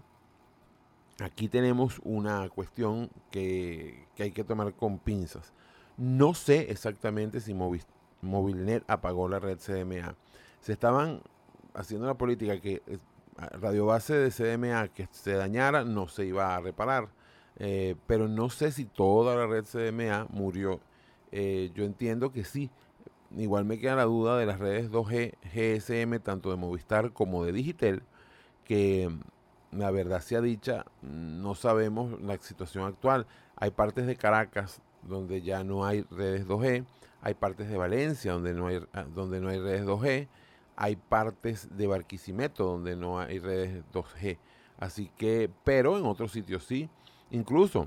aquí tenemos una cuestión que, hay que tomar con pinzas. No sé exactamente si Movis- Movilnet apagó la red CDMA. Se estaban haciendo la política que eh, radio base de CDMA que se dañara no se iba a reparar. Eh, pero no sé si toda la red CDMA murió. Eh, yo entiendo que sí. Igual me queda la duda de las redes 2G, GSM, tanto de Movistar como de Digitel, que mm, la verdad sea dicha, no sabemos la situación actual. Hay partes de Caracas donde ya no hay redes 2G, hay partes de Valencia donde no hay, ah, donde no hay redes 2G, hay partes de Barquisimeto donde no hay redes 2G. Así que, pero en otros sitios sí, incluso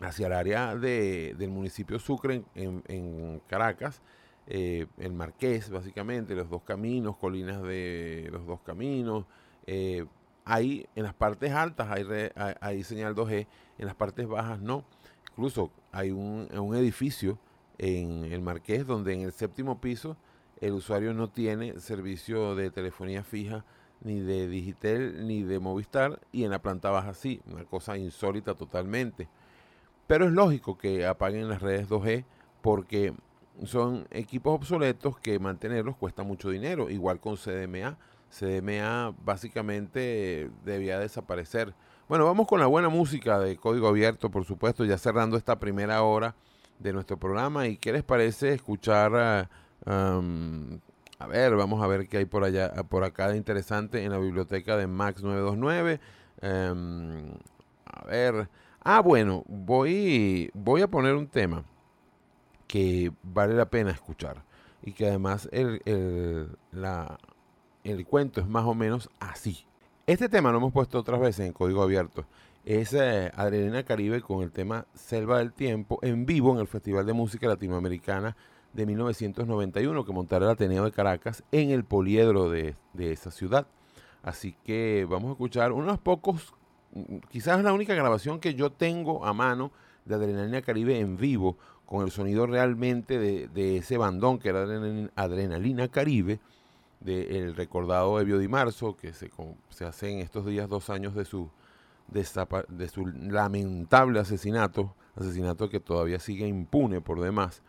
hacia el área de- del municipio Sucre en, Caracas, eh, el Marqués, básicamente, los dos caminos, colinas de los dos caminos. eh, ahí en las partes altas hay, hay, hay señal 2G, en las partes bajas no. Incluso hay un, un edificio en el Marqués donde en el séptimo piso el usuario no tiene servicio de telefonía fija ni de Digitel ni de Movistar y en la planta baja sí, una cosa insólita totalmente. Pero es lógico que apaguen las redes 2G porque son equipos obsoletos que mantenerlos cuesta mucho dinero, igual con CDMA. CDMA básicamente debía desaparecer. Bueno, vamos con la buena música de Código Abierto, por supuesto, ya cerrando esta primera hora de nuestro programa. ¿Y qué les parece escuchar a ver, vamos a ver qué hay por allá, por acá de interesante en la biblioteca de Max 929. Em, a ver. Ah, bueno, voy, voy a poner un tema que vale la pena escuchar. Y que además el, el- la- el cuento es más o menos así. Este tema lo hemos puesto otras veces en código abierto. Es eh, Adrenalina Caribe con el tema Selva del Tiempo en vivo en el Festival de Música Latinoamericana de 1991 que montará el Ateneo de Caracas en el poliedro de, de esa ciudad. Así que vamos a escuchar unos pocos, quizás la única grabación que yo tengo a mano de Adrenalina Caribe en vivo, con el sonido realmente de, de ese bandón que era Adrenalina, Caribe, del recordado Evio Di Marzo, que se, se hace en estos días dos años de su, de su lamentable asesinato, asesinato que todavía sigue impune por demás.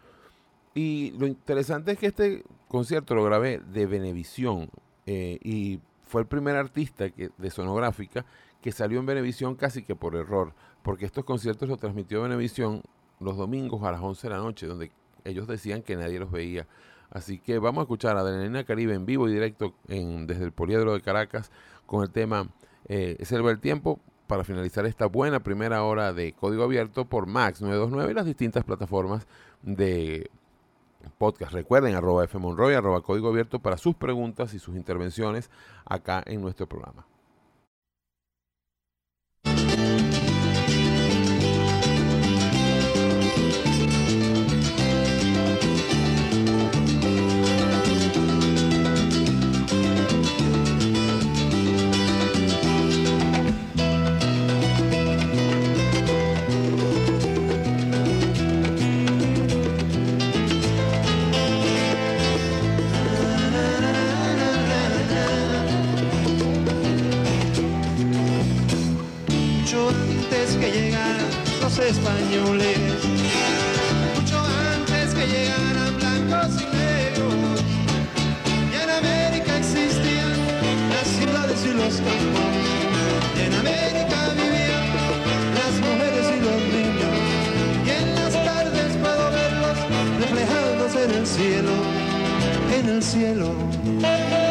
Y lo interesante es que este concierto lo grabé de Venevisión eh, y fue el primer artista de sonográfica que salió en Venevisión casi que por error, porque estos conciertos los transmitió Venevisión los domingos a las 11 de la noche, donde ellos decían que nadie los veía. Así que vamos a escuchar a Adrenalina Caribe en vivo y directo en- desde el Poliedro de Caracas con el tema eh, Selva del Tiempo para finalizar esta buena primera hora de Código Abierto por Max 929 y las distintas plataformas de podcast. Recuerden, arroba fmonroy, arroba Código Abierto para sus preguntas y sus intervenciones acá en nuestro programa. Españoles, mucho antes que llegaran blancos y negros, y en América existían las ciudades y los campos, y en América vivían las mujeres y los niños, y en las tardes puedo verlos reflejándose en el cielo, en el cielo.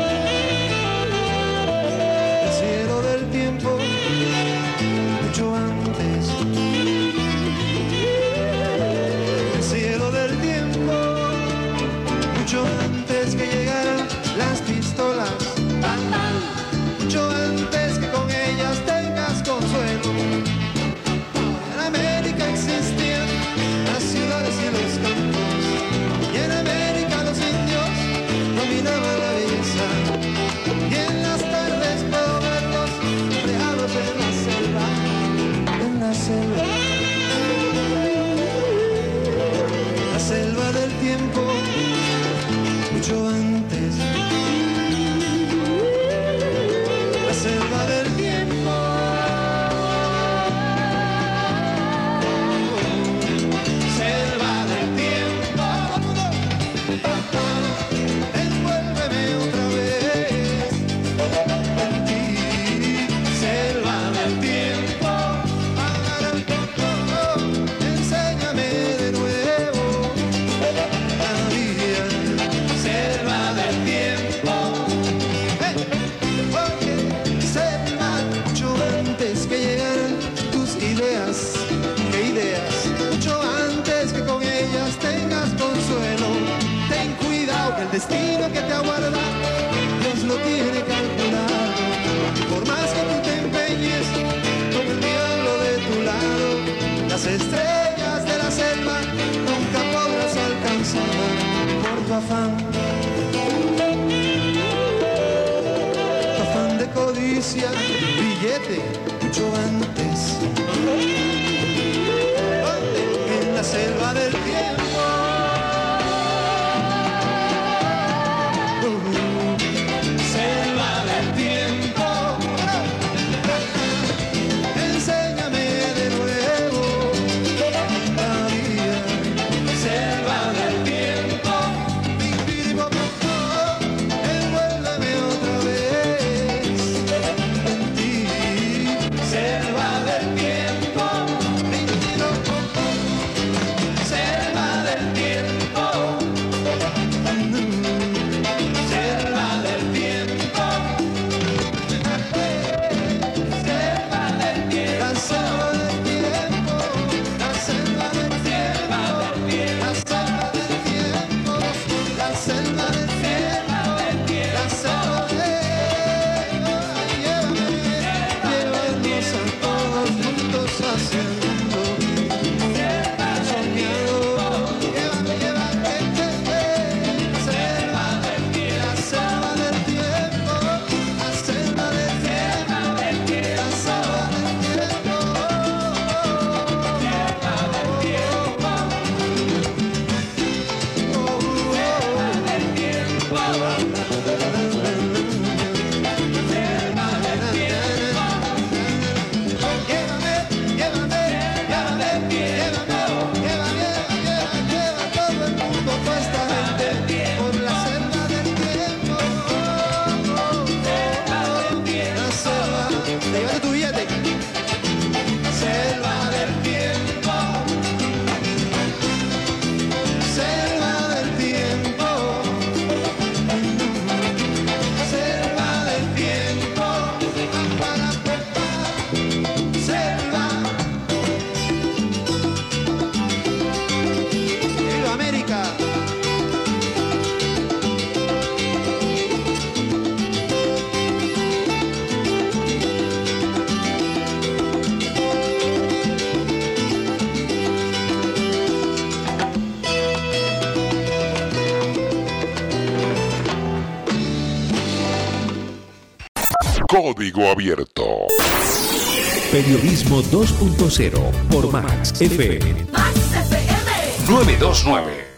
Código Abierto. Periodismo 2.0 por Max FM. Max FM 929.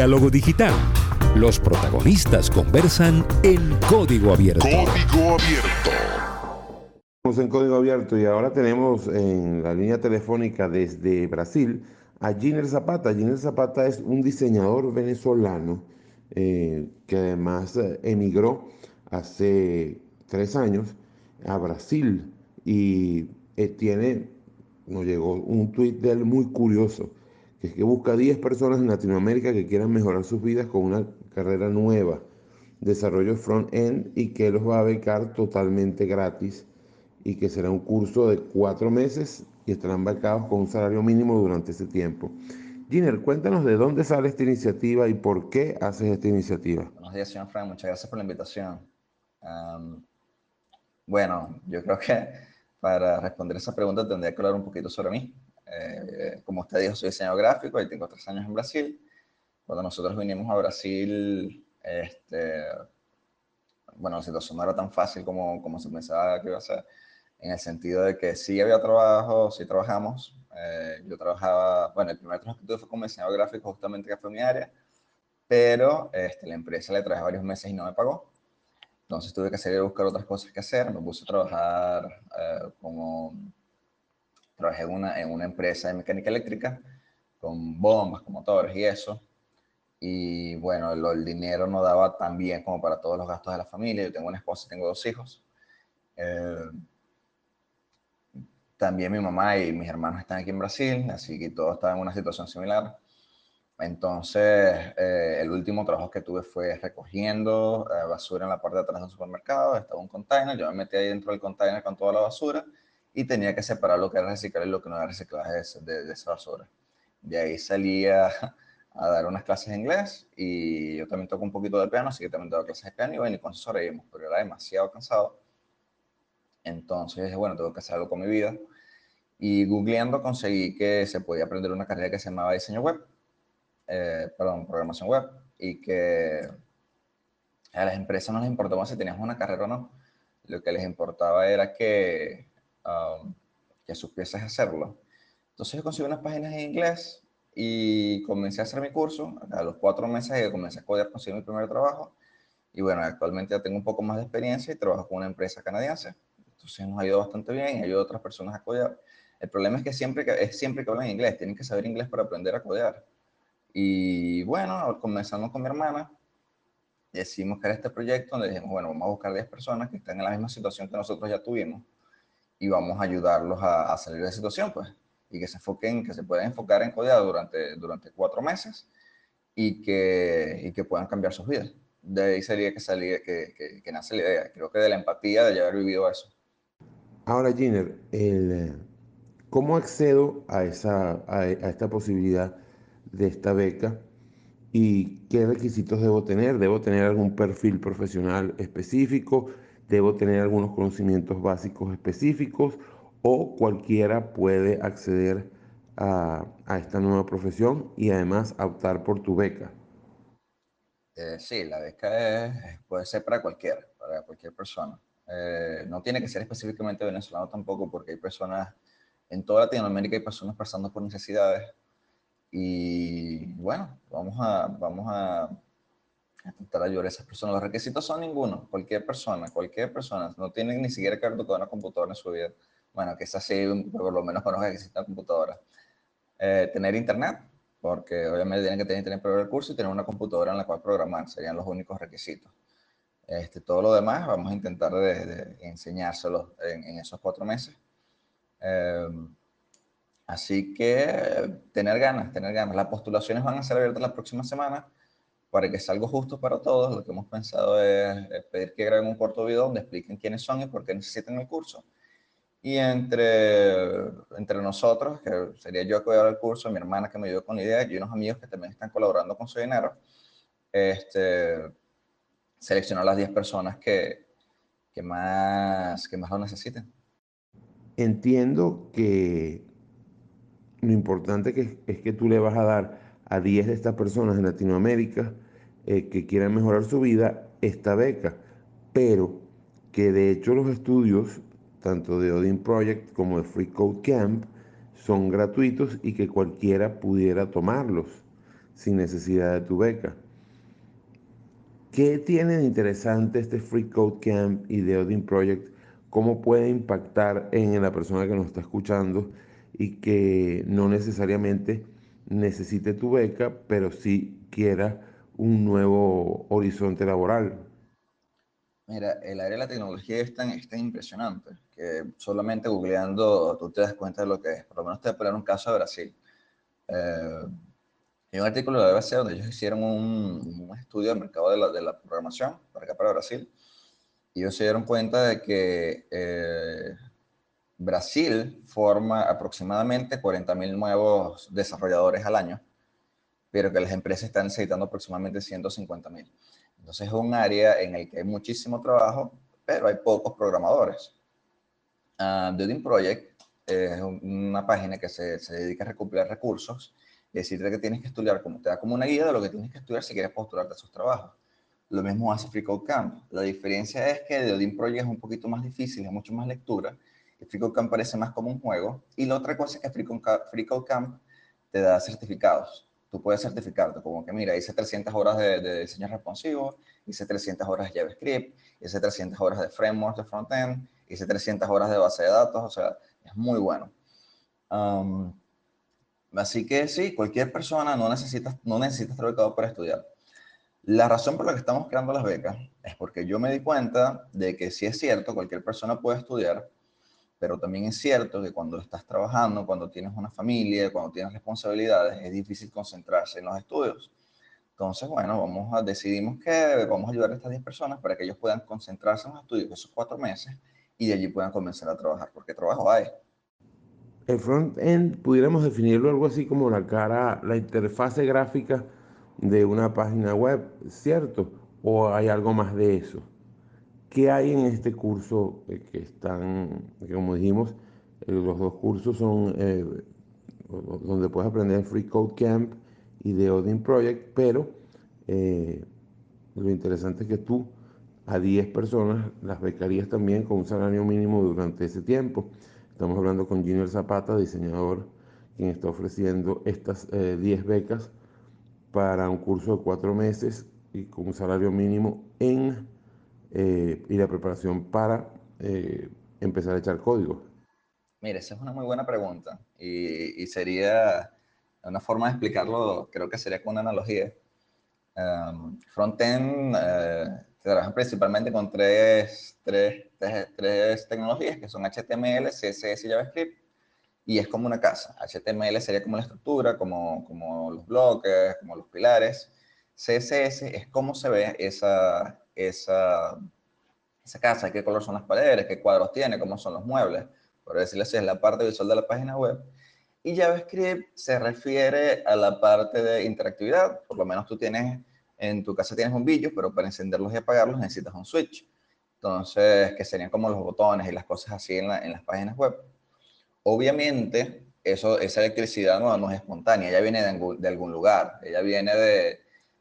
Diálogo Digital. Los protagonistas conversan en código abierto. Código abierto. Estamos en código abierto y ahora tenemos en la línea telefónica desde Brasil a Giner Zapata. Giner Zapata es un diseñador venezolano eh, que además eh, emigró hace tres años a Brasil y eh, tiene, nos llegó un tuit de él muy curioso, que es que busca 10 personas en Latinoamérica que quieran mejorar sus vidas con una carrera nueva, desarrollo front-end y que los va a becar totalmente gratis y que será un curso de cuatro meses y estarán becados con un salario mínimo durante ese tiempo. Giner, cuéntanos de dónde sale esta iniciativa y por qué haces esta iniciativa. Buenos días, señor Frank. Muchas gracias por la invitación. Bueno, yo creo que para responder esa pregunta tendría que hablar un poquito sobre mí. Eh, como usted dijo, soy diseñador gráfico y tengo tres años en Brasil. Cuando nosotros vinimos a Brasil, este, bueno, la situación no era tan fácil como, como se pensaba que iba a ser, en el sentido de que sí había trabajo, sí trabajamos. Eh, yo trabajaba, bueno, el primer trabajo que tuve fue como diseñador gráfico, justamente que fue mi área, pero este, la empresa le traje varios meses y no me pagó. Entonces tuve que salir a buscar otras cosas que hacer. Me puse a trabajar eh, como... Trabajé en una, en una empresa de mecánica eléctrica con bombas, con motores y eso. Y bueno, el, el dinero no daba tan bien como para todos los gastos de la familia. Yo tengo una esposa y tengo dos hijos. Eh, también mi mamá y mis hermanos están aquí en Brasil, así que todos estaban en una situación similar. Entonces, eh, el último trabajo que tuve fue recogiendo eh, basura en la parte de atrás del supermercado. Estaba un container, yo me metí ahí dentro del container con toda la basura y tenía que separar lo que era reciclar y lo que no era reciclaje de, de, de esa basura. De ahí salía a dar unas clases de inglés y yo también toco un poquito de piano, así que también doy clases de piano y bueno, y con eso sobrevivimos, pero era demasiado cansado. Entonces dije, bueno, tengo que hacer algo con mi vida. Y googleando conseguí que se podía aprender una carrera que se llamaba diseño web, eh, perdón, programación web, y que a las empresas no les importaba si tenías una carrera o no. Lo que les importaba era que, um, que supieses hacerlo. Entonces yo conseguí unas páginas en inglés y comencé a hacer mi curso. A los cuatro meses que comencé a codear, conseguí mi primer trabajo. Y bueno, actualmente ya tengo un poco más de experiencia y trabajo con una empresa canadiense. Entonces nos ido bastante bien y ayudo a otras personas a codear. El problema es que siempre que, es siempre que hablan inglés, tienen que saber inglés para aprender a codear. Y bueno, comenzamos con mi hermana, decimos que era este proyecto donde dijimos, bueno, vamos a buscar 10 personas que están en la misma situación que nosotros ya tuvimos y vamos a ayudarlos a, a salir de la situación, pues, y que se enfoquen, que se puedan enfocar en codear durante, durante cuatro meses y que, y que puedan cambiar sus vidas. De ahí sería que, salía, que, que, que nace la idea, creo que de la empatía de haber vivido eso. Ahora, Giner, el, ¿cómo accedo a, esa, a, a esta posibilidad de esta beca? ¿Y qué requisitos debo tener? ¿Debo tener algún perfil profesional específico? ¿Debo tener algunos conocimientos básicos específicos? ¿O cualquiera puede acceder a, a esta nueva profesión y además optar por tu beca? Eh, sí, la beca puede ser para cualquiera, para cualquier persona. Eh, no tiene que ser específicamente venezolano tampoco, porque hay personas, en toda Latinoamérica hay personas pasando por necesidades. Y bueno, vamos a, vamos a, ayudar a esas personas. Los requisitos son ninguno, cualquier persona, cualquier persona. No tienen ni siquiera que haber tocado una computadora en su vida. Bueno, que es así, por lo menos conozca que existe una computadora. Eh, tener internet, porque obviamente tienen que tener internet para ver el curso y tener una computadora en la cual programar, serían los únicos requisitos. Este, todo lo demás vamos a intentar de, de enseñárselo en, en, esos cuatro meses. Eh, así que tener ganas, tener ganas. Las postulaciones van a ser abiertas la próxima semana para que sea algo justo para todos. Lo que hemos pensado es, es pedir que graben un corto video donde expliquen quiénes son y por qué necesitan el curso. Y entre, entre nosotros, que sería yo que voy a dar el curso, mi hermana que me ayudó con la idea y unos amigos que también están colaborando con su dinero, este, seleccionar las 10 personas que, que, más, que más lo necesiten. Entiendo que lo importante que es que tú le vas a dar a 10 de estas personas en Latinoamérica eh, que quieran mejorar su vida esta beca, pero que de hecho los estudios tanto de Odin Project como de Free Code Camp, son gratuitos y que cualquiera pudiera tomarlos. sin necesidad de tu beca. ¿Qué tiene de interesante este Free Code Camp y The Odin Project? ¿Cómo puede impactar en la persona que nos está escuchando y que no necesariamente necesite tu beca, pero sí quiera un nuevo horizonte laboral? Mira, el área de la tecnología es tan, es tan impresionante que solamente googleando tú te das cuenta de lo que es. Por lo menos te voy a poner un caso de Brasil. Eh, hay un artículo de la BBC donde ellos hicieron un, un estudio del mercado de la, de la, programación para acá, para Brasil, y ellos se dieron cuenta de que eh, Brasil forma aproximadamente 40.000 nuevos desarrolladores al año, pero que las empresas están necesitando aproximadamente 150.000. Entonces es un área en el que hay muchísimo trabajo, pero hay pocos programadores. Uh, Building Project es una página que se, se dedica a recopilar recursos decirte que tienes que estudiar, como te da como una guía de lo que tienes que estudiar si quieres postularte a esos trabajos. Lo mismo hace FreeCodeCamp. La diferencia es que Odin Project es un poquito más difícil, es mucho más lectura. Y FreeCodeCamp parece más como un juego. Y la otra cosa es que FreeCodeCamp te da certificados. Tú puedes certificarte como que, mira, hice 300 horas de, diseño responsivo, hice 300 horas de JavaScript, hice 300 horas de framework de frontend, hice 300 horas de base de datos, o sea, es muy bueno. Um, Así que sí, cualquier persona no necesita, no necesita estar becado para estudiar. La razón por la que estamos creando las becas es porque yo me di cuenta de que sí es cierto, cualquier persona puede estudiar, pero también es cierto que cuando estás trabajando, cuando tienes una familia, cuando tienes responsabilidades, es difícil concentrarse en los estudios. Entonces, bueno, vamos a, decidimos que vamos a ayudar a estas 10 personas para que ellos puedan concentrarse en los estudios esos cuatro meses y de allí puedan comenzar a trabajar, porque trabajo hay. El front-end pudiéramos definirlo algo así como la cara, la interfase gráfica de una página web, ¿cierto? ¿O hay algo más de eso? ¿Qué hay en este curso eh, que están, como dijimos, eh, los dos cursos son eh, donde puedes aprender Free Code Camp y The Odin Project, pero lo interesante es que tú a 10 personas las becarías también con un salario mínimo durante ese tiempo. Estamos hablando con Junior Zapata, diseñador, quien está ofreciendo estas 10 eh, becas para un curso de cuatro meses y con un salario mínimo en eh, y la preparación para eh, empezar a echar código. Mire, esa es una muy buena pregunta y, y sería una forma de explicarlo, creo que sería con una analogía. Um, Frontend trabajan principalmente con tres, tres, tres, tecnologías que son HTML, CSS y JavaScript. Y es como una casa. HTML sería como la estructura, como, como los bloques, como los pilares. CSS es cómo se ve esa, esa, esa casa, qué color son las paredes, qué cuadros tiene, cómo son los muebles. Por decirlo así, es la parte visual de la página web. Y JavaScript se refiere a la parte de interactividad. Por lo menos tú tienes en tu casa tienes bombillos, pero para encenderlos y apagarlos necesitas un switch. Entonces, que serían como los botones y las cosas así en, las páginas web. Obviamente, eso, esa electricidad no, no es espontánea, ella viene de, algún lugar, ella viene de,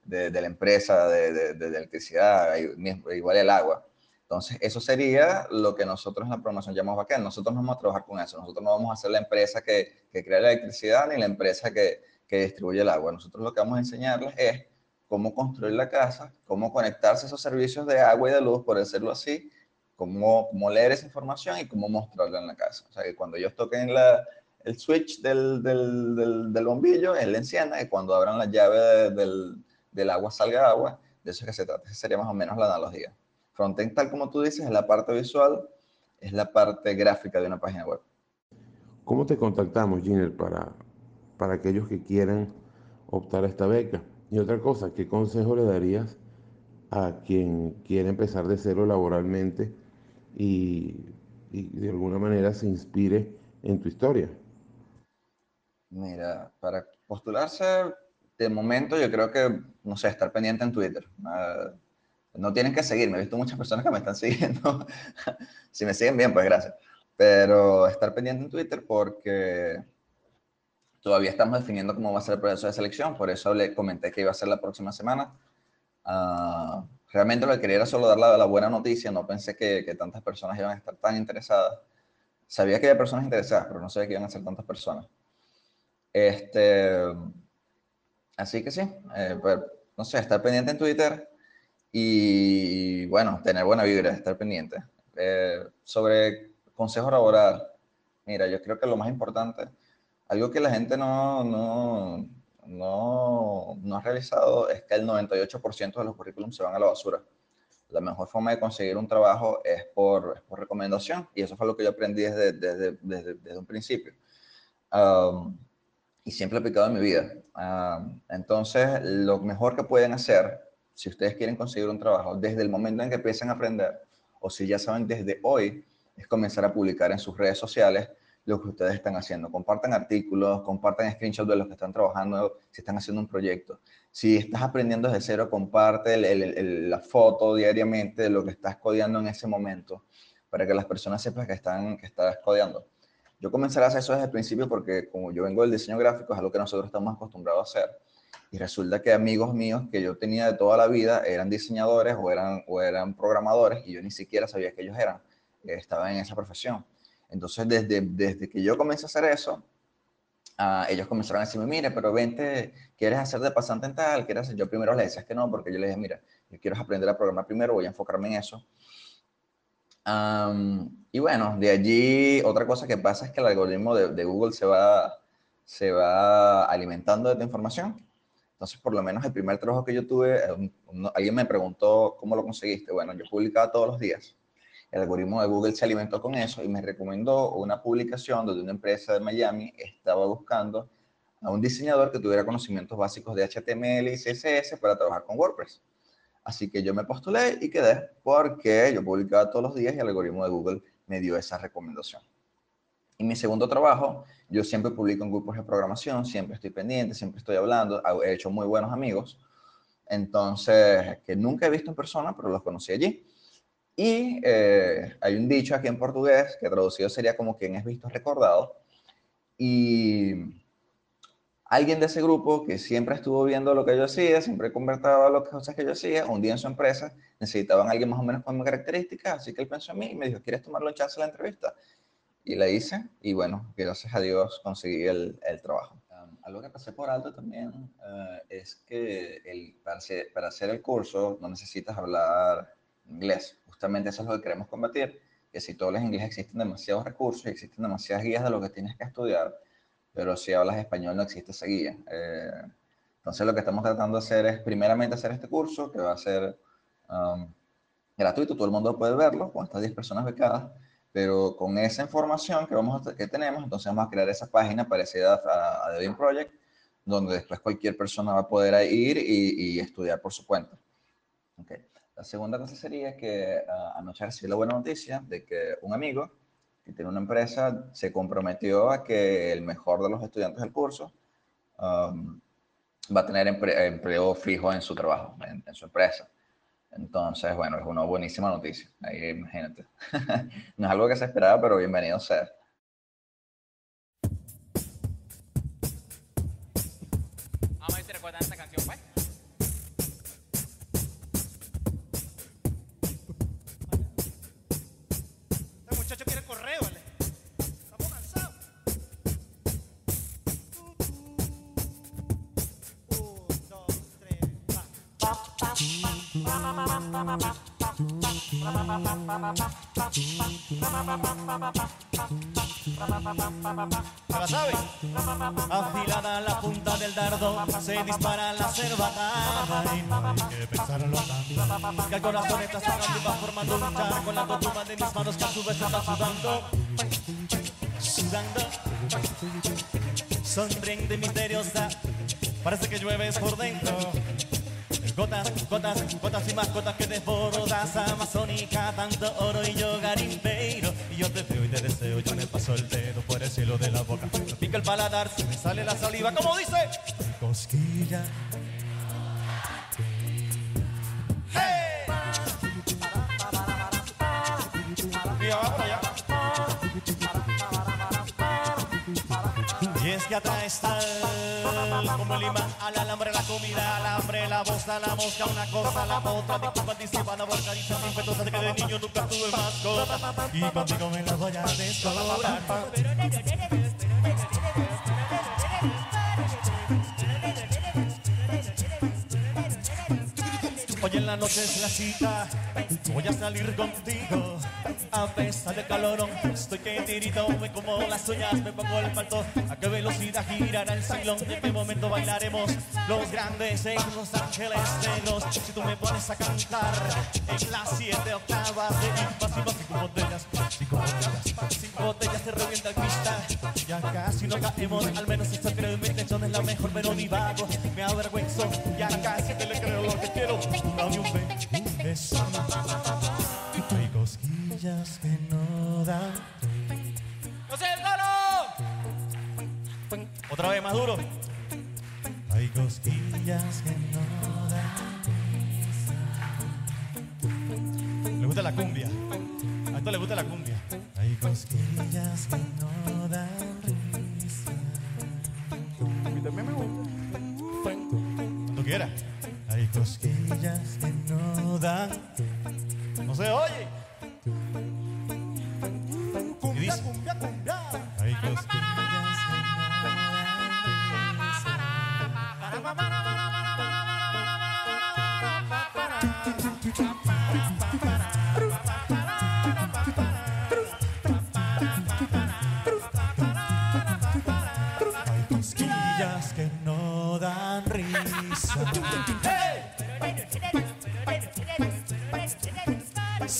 de, la empresa de, electricidad, igual el agua. Entonces, eso sería lo que nosotros en la programación llamamos backend. Nosotros no vamos a trabajar con eso. Nosotros no vamos a ser la empresa que, que crea la electricidad ni la empresa que, que distribuye el agua. Nosotros lo que vamos a enseñarles es cómo construir la casa, cómo conectarse a esos servicios de agua y de luz, por decirlo así, cómo, cómo leer esa información y cómo mostrarla en la casa. O sea, que cuando ellos toquen la, el switch del, del, del, bombillo, él le encienda y cuando abran la llave del, del, agua salga agua. De eso es que se trata. Esa sería más o menos la analogía. Frontend, tal como tú dices, es la parte visual, es la parte gráfica de una página web. ¿Cómo te contactamos, Giner, para, para aquellos que quieran optar a esta beca? Y otra cosa, ¿qué consejo le darías a quien quiere empezar de cero laboralmente y, de alguna manera se inspire en tu historia? Mira, para postularse, de momento yo creo que, no sé, estar pendiente en Twitter. no tienen que seguirme, he visto muchas personas que me están *laughs* siguiendo. si me siguen bien, pues gracias. Pero estar pendiente en Twitter porque Todavía estamos definiendo cómo va a ser el proceso de selección, por eso le comenté que iba a ser la próxima semana. Uh, realmente lo que quería era solo dar la, buena noticia, no pensé que, que, tantas personas iban a estar tan interesadas. Sabía que había personas interesadas, pero no sabía que iban a ser tantas personas. Este, Así que sí, eh, pues, no sé, estar pendiente en Twitter y, bueno, tener buena vibra, estar pendiente. Eh, sobre consejo laboral, mira, yo creo que lo más importante, algo que la gente no, no, no, no ha realizado es que el 98% de los currículums se van a la basura. La mejor forma de conseguir un trabajo es por, es por recomendación y eso fue lo que yo aprendí desde, desde, desde, un principio. Um, y siempre he aplicado en mi vida. Um, entonces, lo mejor que pueden hacer, si ustedes quieren conseguir un trabajo, desde el momento en que empiecen a aprender, o si ya saben desde hoy, es comenzar a publicar en sus redes sociales lo que ustedes están haciendo. Compartan artículos, compartan screenshots de los que están trabajando, si están haciendo un proyecto. Si estás aprendiendo desde cero, comparte la foto diariamente de lo que estás codeando en ese momento para que las personas sepan que, están, que estás codeando. Yo comenzaré a hacer eso desde el principio porque como yo vengo del diseño gráfico, es algo que nosotros estamos acostumbrados a hacer. Y resulta que amigos míos que yo tenía de toda la vida eran diseñadores o eran, o eran programadores y yo ni siquiera sabía que ellos eran, eh, estaban en esa profesión. Entonces, desde, desde que yo comencé a hacer eso, ah, ellos comenzaron a decirme, mire, pero vente, ¿quieres hacer de pasante en tal? ¿Quieres hacer? Yo primero les decía que no, porque yo les dije, mira, yo quiero aprender a programar primero, voy a enfocarme en eso. Y bueno, de allí otra cosa que pasa es que el algoritmo de, Google se va, se va alimentando de tu información. Entonces, por lo menos el primer trabajo que yo tuve, eh, alguien me preguntó cómo lo conseguiste. Bueno, yo publicaba todos los días. El algoritmo de Google se alimentó con eso y me recomendó una publicación donde una empresa de Miami estaba buscando a un diseñador que tuviera conocimientos básicos de HTML y CSS para trabajar con WordPress. Así que yo me postulé y quedé porque yo publicaba todos los días y el algoritmo de Google me dio esa recomendación. Y mi segundo trabajo, yo siempre publico en grupos de programación, siempre estoy pendiente, siempre estoy hablando, he hecho muy buenos amigos, entonces, que nunca he visto en persona, pero los conocí allí. Y eh, hay un dicho aquí en portugués que traducido sería como quien es visto recordado. Y alguien de ese grupo que siempre estuvo viendo lo que yo hacía, siempre convertaba las cosas que yo hacía, un día en su empresa necesitaban alguien más o menos con mis características, así que él pensó en mí y me dijo, ¿quieres tomarlo en chance la entrevista? Y la hice y bueno, gracias a Dios conseguí el, el trabajo. Um, algo que pasé por alto también eh, es que el, para, hacer, el curso no necesitas hablar inglés. Justamente eso es lo que queremos combatir, que si tú hablas inglés existen demasiados recursos existen demasiadas guías de lo que tienes que estudiar, pero si hablas español no existe esa guía. Eh, entonces lo que estamos tratando de hacer es primeramente hacer este curso, que va a ser um, gratuito, todo el mundo puede verlo, con estas 10 personas becadas, pero con esa información que, vamos que tenemos, entonces vamos a crear esa página parecida a, a Project, donde después cualquier persona va a poder ir y, estudiar por su cuenta. La segunda cosa sería que ah, anoche recibí la buena noticia de que un amigo que tiene una empresa se comprometió a que el mejor de los estudiantes del curso um, va a tener empre- empleo fijo en su trabajo, en, en su empresa. Entonces, bueno, es una buenísima noticia. Ahí imagínate. *laughs* no es algo que se esperaba, pero bienvenido sea. ¿Se la sabe? Afilada la punta del dardo, se dispara la cervatada y no hay que pensarlo tanto. Que el corazón está sudando y va formando un charco en la cotuma de mis manos que a su vez está sudando. Sudando. Sonriente y misteriosa, parece que llueves por dentro. Gotas, gotas, gotas y más gotas que desbordas Amazónica, tanto oro y yo garimpeiro. Y yo te veo y te deseo, yo me paso el dedo por el cielo de la boca. Me pica el paladar, se me sale la saliva, como dice Cosquilla. ¡Hey! Y abajo por que atraes tal como el imán al alambre, la comida, al hambre, la voz, la mosca, una cosa, la otra, disculpa, anticipa, la boca, dice impetuosa de que de niño nunca tuve mascota y contigo me la voy a descobrar. La noche es la cita. Voy a salir contigo. A pesar del calorón, estoy que tirito. Me como las uñas, me pongo el palto. A qué velocidad girará el salón. En qué momento bailaremos los grandes en Los Ángeles Negros. Si tú me pones a cantar en las siete octavas de más y cinco botellas, cinco botellas, cinco botellas se revienta el cristal. Ya casi no caemos, al menos en mi intención es la mejor, pero ni vago. Me avergüenzo, ya casi te le creo lo que quiero. Hay cosquillas que no dan. ¡No sé, solo! Otra vez más duro. Hay cosquillas que no dan. Le gusta la cumbia. A esto le gusta la cumbia. Hay cosquillas que no dan risa. A mí también me gusta. Cuando quiera. Hay cosquillas que no dan. No se oye. Dice.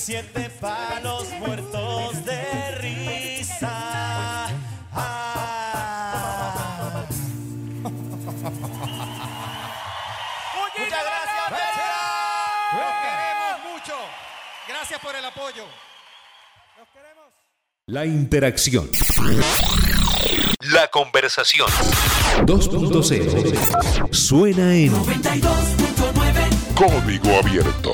Siete palos muertos de risa. Ah. Muchas gracias. Los queremos mucho. Gracias por el apoyo. La interacción. La conversación. 2.0. Suena en Código Abierto.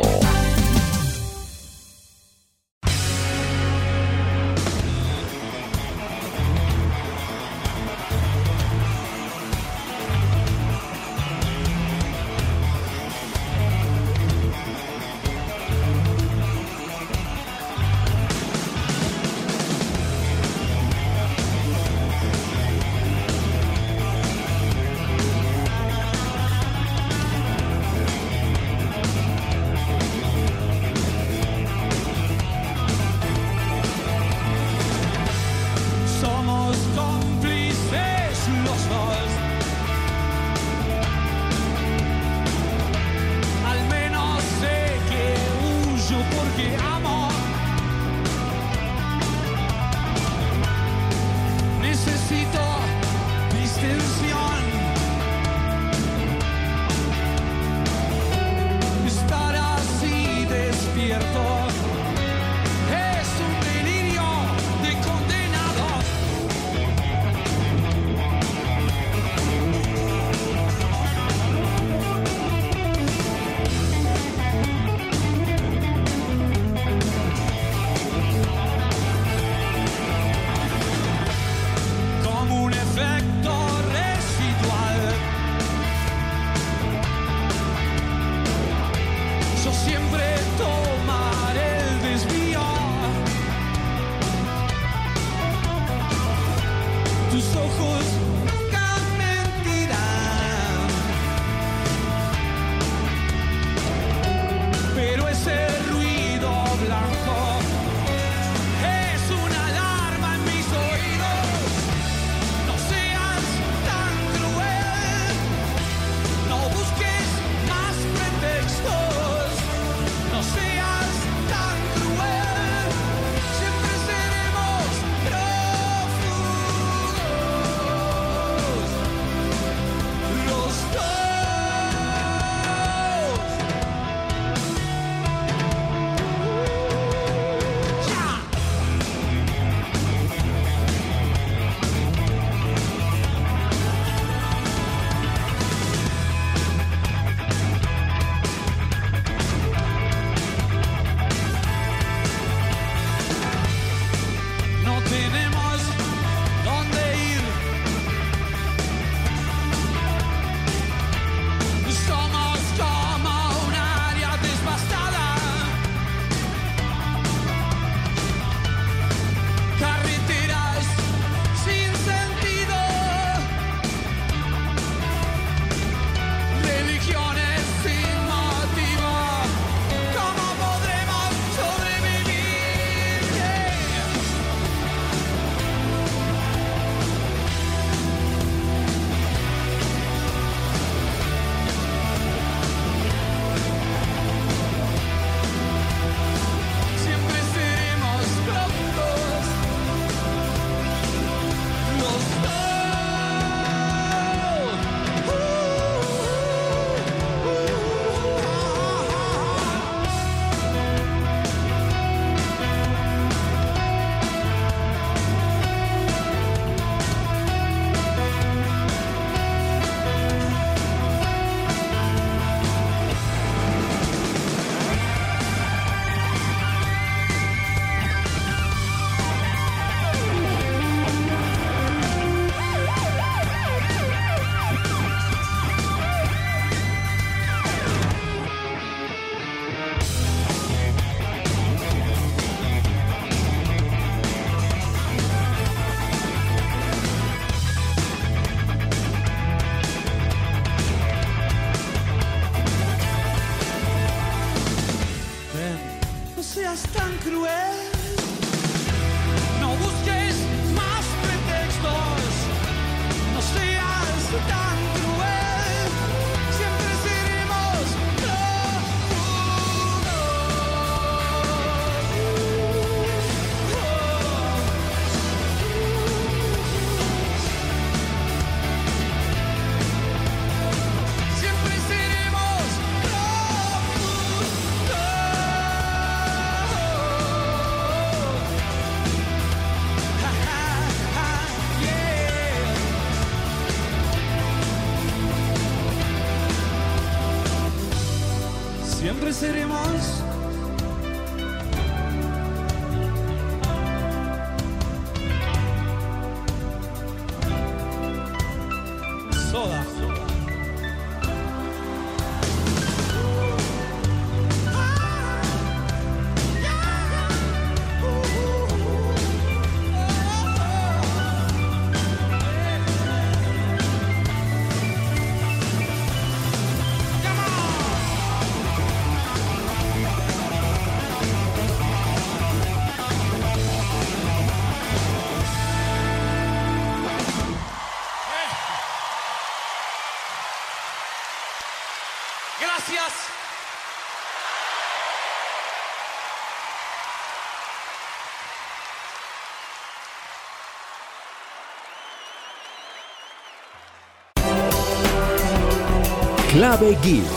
Clave Geek.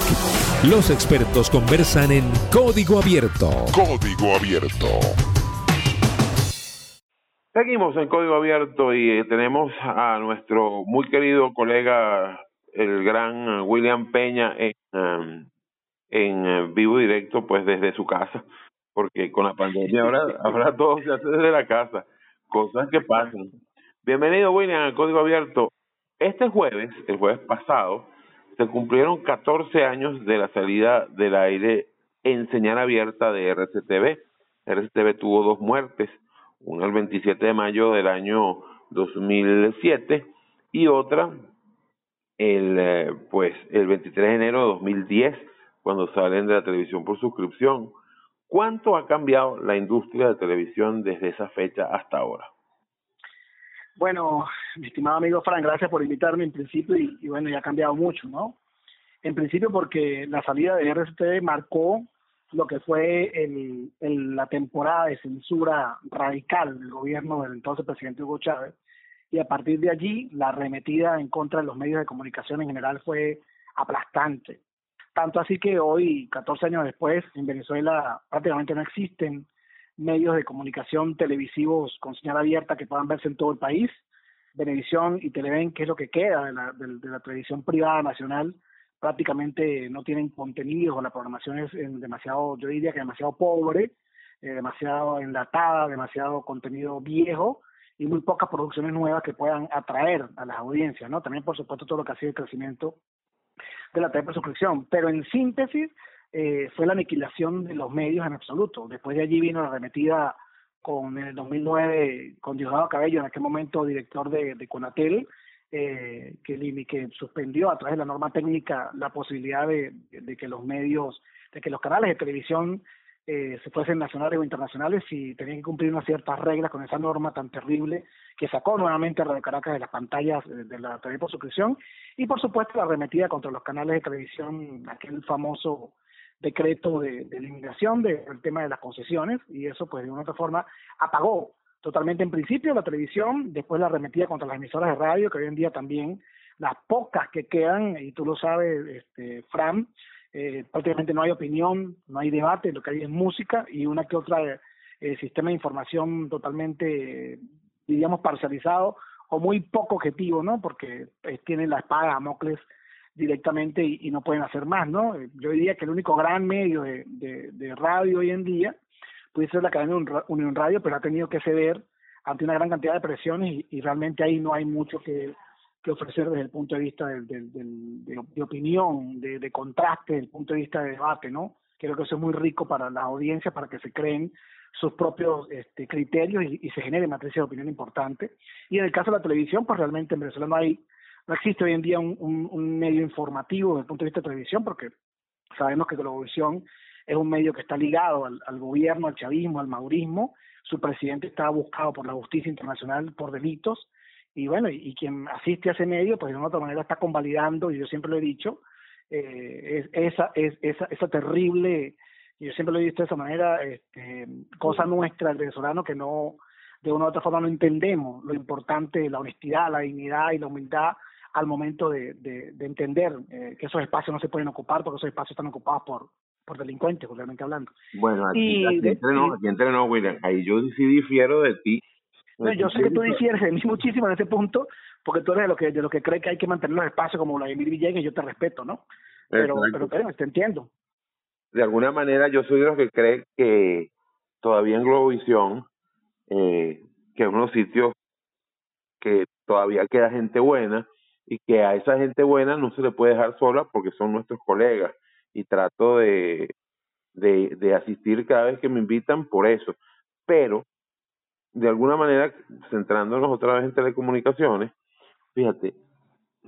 Los expertos conversan en código abierto. Código abierto. Seguimos en Código Abierto y eh, tenemos a nuestro muy querido colega, el gran William Peña, en, en eh, vivo directo, pues desde su casa, porque con la pandemia ahora, *laughs* ahora todo se hace desde la casa, cosas que pasan. Bienvenido, William, al Código Abierto. Este jueves, el jueves pasado, se cumplieron 14 años de la salida del aire en señal abierta de RCTV. RCTV tuvo dos muertes, una el 27 de mayo del año 2007 y otra el eh, pues el 23 de enero de 2010 cuando salen de la televisión por suscripción. ¿Cuánto ha cambiado la industria de televisión desde esa fecha hasta ahora? Bueno, mi estimado amigo Fran, gracias por invitarme en principio y, bueno, ya ha cambiado mucho, ¿no? En principio porque la salida de RCTV marcó lo que fue el, el, la temporada de censura radical del gobierno del entonces presidente Hugo Chávez y a partir de allí la arremetida en contra de los medios de comunicación en general fue aplastante. Tanto así que hoy, 14 años después, en Venezuela prácticamente no existen medios de comunicación televisivos con señal abierta que puedan verse en todo el país. Venevisión y Televen, que es lo que queda de la, de, la televisión privada nacional, prácticamente no tienen contenidos o la programación es demasiado, yo diría que demasiado pobre, eh, demasiado enlatada, demasiado contenido viejo y muy pocas producciones nuevas que puedan atraer a las audiencias, ¿no? También, por supuesto, todo lo que ha sido el crecimiento de la TV por suscripción. Pero en síntesis, eh, fue la aniquilación de los medios en absoluto. Después de allí vino la arremetida con en el 2009 con Diosdado Cabello, en aquel momento director de, Conatel, eh, que, suspendió a través de la norma técnica la posibilidad de, de que los medios, de que los canales de televisión eh, se fuesen nacionales o internacionales y tenían que cumplir unas ciertas reglas con esa norma tan terrible que sacó nuevamente a Radio Caracas de las pantallas de la TV por suscripción y por supuesto la arremetida contra los canales de televisión, aquel famoso decreto de, de eliminación del tema de las concesiones y eso pues de una u otra forma apagó totalmente en principio la televisión, después la arremetida contra las emisoras de radio, que hoy en día también las pocas que quedan, y tú lo sabes, este, Fran, eh, prácticamente no hay opinión, no hay debate, lo que hay es música y una que otra eh, sistema de información totalmente, diríamos, parcializado o muy poco objetivo, ¿no? Porque eh, tienen la espada de Damocles directamente y, no pueden hacer más, ¿no? Yo diría que el único gran medio de, radio hoy en día puede ser la cadena Unión Radio, pero ha tenido que ceder ante una gran cantidad de presiones y, realmente ahí no hay mucho que, ofrecer desde el punto de vista de, opinión, de, contraste, desde el punto de vista de debate, ¿no? Creo que eso es muy rico para las audiencias, para que se creen sus propios este, criterios y, y se genere matriz de opinión importante. Y en el caso de la televisión, pues realmente en Venezuela no hay, no existe hoy en día un, un, un medio informativo desde el punto de vista de televisión, porque sabemos que televisión es un medio que está ligado al, al gobierno, al chavismo, al maurismo. Su presidente está buscado por la justicia internacional por delitos y bueno, y, y, quien asiste a ese medio, pues de una otra manera está convalidando, y yo siempre lo he dicho, eh, es, esa, es, esa, esa terrible, yo siempre lo he visto de esa manera, este, cosa nuestra, el venezolano, que no, de una u otra forma no entendemos lo importante de la honestidad, la dignidad y la humildad al momento de, de, de entender eh, que esos espacios no se pueden ocupar porque esos espacios están ocupados por, por delincuentes, realmente hablando. Bueno, aquí, y aquí, de, entre no, aquí entre no, William, ahí yo sí difiero de ti. No, yo sé que tú difieres de mí muchísimo en ese punto, porque tú eres de lo que de lo que cree que hay que mantener los espacios como Vladimir Villegas, y yo te respeto, ¿no? Pero, pero, pero te entiendo. de alguna manera yo soy de los que cree que todavía en Globovisión, eh, que es uno de los sitios que todavía queda gente buena y que a esa gente buena no se le puede dejar sola porque son nuestros colegas y trato de, de, asistir cada vez que me invitan por eso. Pero, de alguna manera, centrándonos otra vez en telecomunicaciones, fíjate,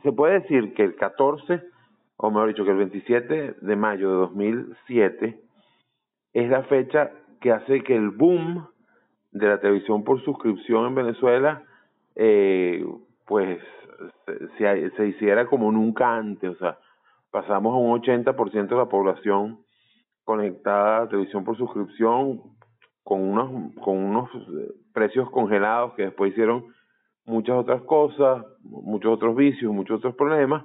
se puede decir que el 14, o mejor dicho, que el 27 de mayo de 2007 es la fecha que hace que el boom de la televisión por suscripción en Venezuela, eh, pues se, se hiciera como nunca antes, o sea, pasamos a un 80% de la población conectada a televisión por suscripción con unos con unos eh, precios congelados que después hicieron muchas otras cosas, muchos otros vicios, muchos otros problemas,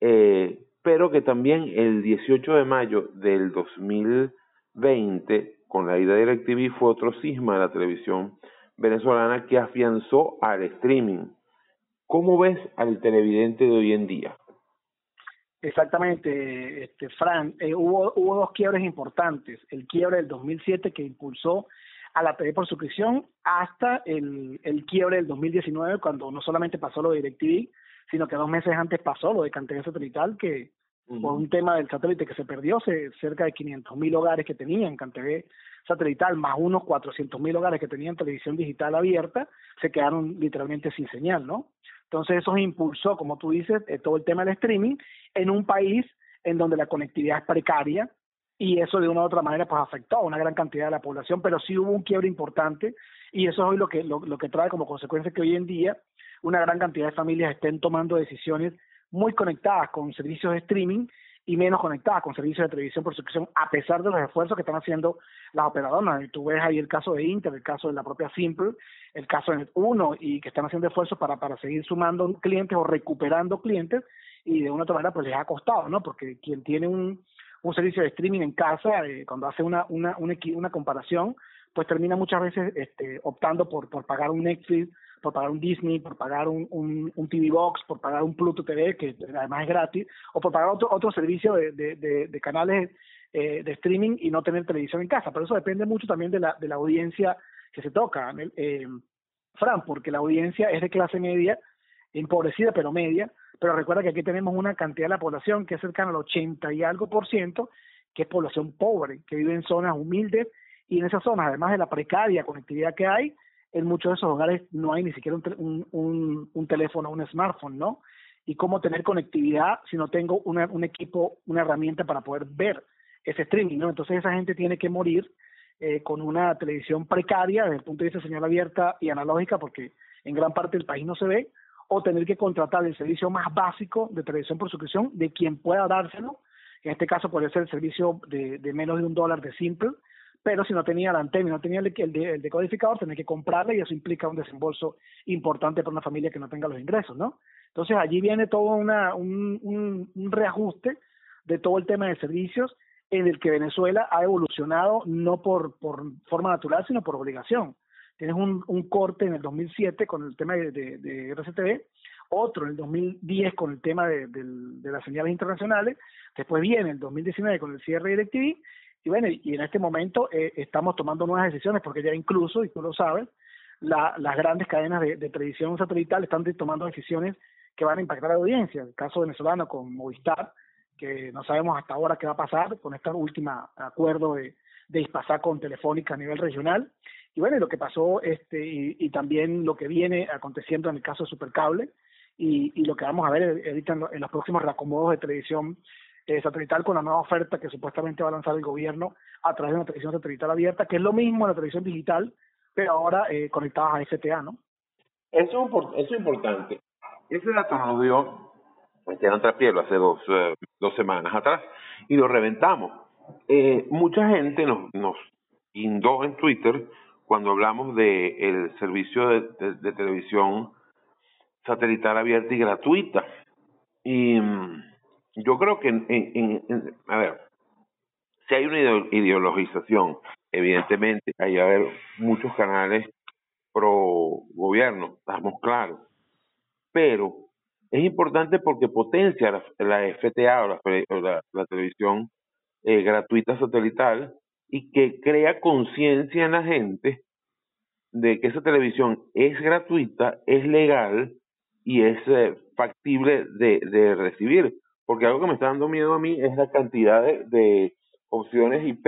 eh, pero que también el 18 de mayo del 2020, con la ida de DirecTV, fue otro cisma de la televisión venezolana que afianzó al streaming. ¿Cómo ves al televidente de hoy en día? Exactamente, este, Fran. Eh, hubo, hubo dos quiebres importantes. El quiebre del 2007 que impulsó a la TV por suscripción hasta el, el quiebre del 2019 cuando no solamente pasó lo de DirecTV, sino que dos meses antes pasó lo de Cantera Satelital que por un tema del satélite que se perdió, se, cerca de 500 mil hogares que tenían CanTV satelital, más unos 400 mil hogares que tenían televisión digital abierta, se quedaron literalmente sin señal, ¿no? Entonces eso impulsó, como tú dices, eh, todo el tema del streaming en un país en donde la conectividad es precaria y eso de una u otra manera pues afectó a una gran cantidad de la población, pero sí hubo un quiebre importante y eso es hoy lo que, lo, lo que trae como consecuencia que hoy en día una gran cantidad de familias estén tomando decisiones muy conectadas con servicios de streaming y menos conectadas con servicios de televisión por suscripción, a pesar de los esfuerzos que están haciendo las operadoras. Y tú ves ahí el caso de Inter, el caso de la propia Simple, el caso de Net1, y que están haciendo esfuerzos para, para seguir sumando clientes o recuperando clientes, y de una otra manera pues les ha costado, ¿no? Porque quien tiene un, un servicio de streaming en casa, eh, cuando hace una, una, una, una comparación, pues termina muchas veces este, optando por, por pagar un Netflix, por pagar un Disney, por pagar un, un, un TV Box, por pagar un Pluto TV, que además es gratis, o por pagar otro, otro servicio de, de, de, de canales eh, de streaming y no tener televisión en casa. Pero eso depende mucho también de la, de la audiencia que se toca, eh, Fran, porque la audiencia es de clase media, empobrecida pero media, pero recuerda que aquí tenemos una cantidad de la población que es cercana al 80 y algo por ciento, que es población pobre, que vive en zonas humildes y en esas zonas, además de la precaria conectividad que hay, en muchos de esos hogares no hay ni siquiera un, un, un, teléfono, un smartphone, ¿no? Y cómo tener conectividad si no tengo una, un equipo, una herramienta para poder ver ese streaming, ¿no? Entonces esa gente tiene que morir eh, con una televisión precaria desde el punto de vista de señal abierta y analógica, porque en gran parte del país no se ve, o tener que contratar el servicio más básico de televisión por suscripción de quien pueda dárselo. En este caso podría ser el servicio de, de menos de un dólar de Simple, pero si no tenía la antena no tenía el, el, decodificador, tenía que comprarla y eso implica un desembolso importante para una familia que no tenga los ingresos, ¿no? Entonces allí viene todo una, un, un, un reajuste de todo el tema de servicios en el que Venezuela ha evolucionado no por, por forma natural, sino por obligación. Tienes un, un corte en el 2007 con el tema de, de, RCTV, otro en el 2010 con el tema de, de, de las señales internacionales, después viene el 2019 con el cierre de DirecTV y bueno, y en este momento eh, estamos tomando nuevas decisiones porque ya incluso, y tú lo sabes, la, las grandes cadenas de, de, televisión satelital están tomando decisiones que van a impactar a la audiencia. El caso venezolano con Movistar, que no sabemos hasta ahora qué va a pasar con este último acuerdo de, de Ispasá con Telefónica a nivel regional. Y bueno, lo que pasó este y, y, también lo que viene aconteciendo en el caso de Supercable y, y lo que vamos a ver ahorita en, en los próximos reacomodos de televisión eh, satelital con la nueva oferta que supuestamente va a lanzar el gobierno a través de una televisión satelital abierta, que es lo mismo en la televisión digital, pero ahora eh, conectadas a FTA, ¿no? Eso, eso es importante. Ese dato nos dio Esteban Trapielo hace dos, eh, dos semanas atrás y lo reventamos. Eh, mucha gente nos, nos indó en Twitter cuando hablamos de el servicio de, de, de televisión satelital abierta y gratuita. Y mm, yo creo que, en, en, en, a ver, si hay una ideologización, evidentemente, hay a haber muchos canales pro gobierno, estamos claros, pero es importante porque potencia la, FTA o la televisión eh, gratuita satelital y que crea conciencia en la gente de que esa televisión es gratuita, es legal y es eh, factible de, de recibir. Porque algo que me está dando miedo a mí es la cantidad de, opciones IP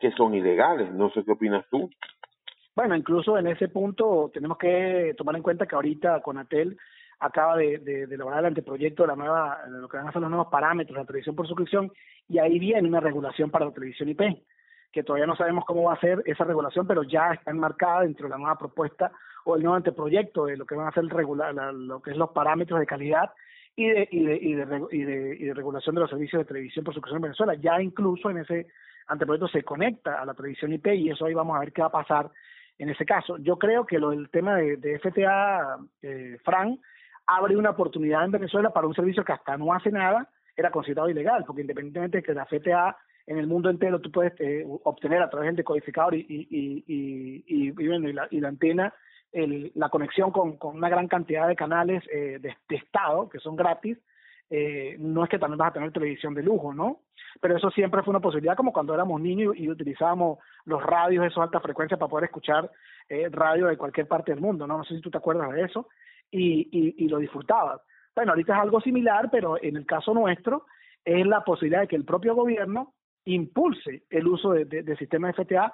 que son ilegales. No sé qué opinas tú. Bueno, incluso en ese punto tenemos que tomar en cuenta que ahorita Conatel acaba de, de, elaborar el anteproyecto de la nueva, lo que van a ser los nuevos parámetros de la televisión por suscripción y ahí viene una regulación para la televisión IP, que todavía no sabemos cómo va a ser esa regulación, pero ya está enmarcada dentro de la nueva propuesta o el nuevo anteproyecto de lo que van a ser regular, la, lo que es los parámetros de calidad y de, y de, y de, y de, y de regulación de los servicios de televisión por suscripción en Venezuela. Ya incluso en ese anteproyecto se conecta a la televisión IP y eso ahí vamos a ver qué va a pasar en ese caso. Yo creo que lo del tema de, FTA, eh, Fran, abre una oportunidad en Venezuela para un servicio que hasta no hace nada era considerado ilegal, porque independientemente de que la FTA en el mundo entero tú puedes eh, obtener a través del decodificador y, y, y, y, y, bueno, y, la, y la antena el, la conexión con, una gran cantidad de canales eh, de, de Estado que son gratis, eh, no es que también vas a tener televisión de lujo, ¿no? Pero eso siempre fue una posibilidad, como cuando éramos niños y, utilizábamos los radios, esos alta frecuencia, para poder escuchar eh, radio de cualquier parte del mundo, ¿no? No sé si tú te acuerdas de eso, y, y, lo disfrutabas. Bueno, ahorita es algo similar, pero en el caso nuestro es la posibilidad de que el propio gobierno impulse el uso de, de, de sistema FTA,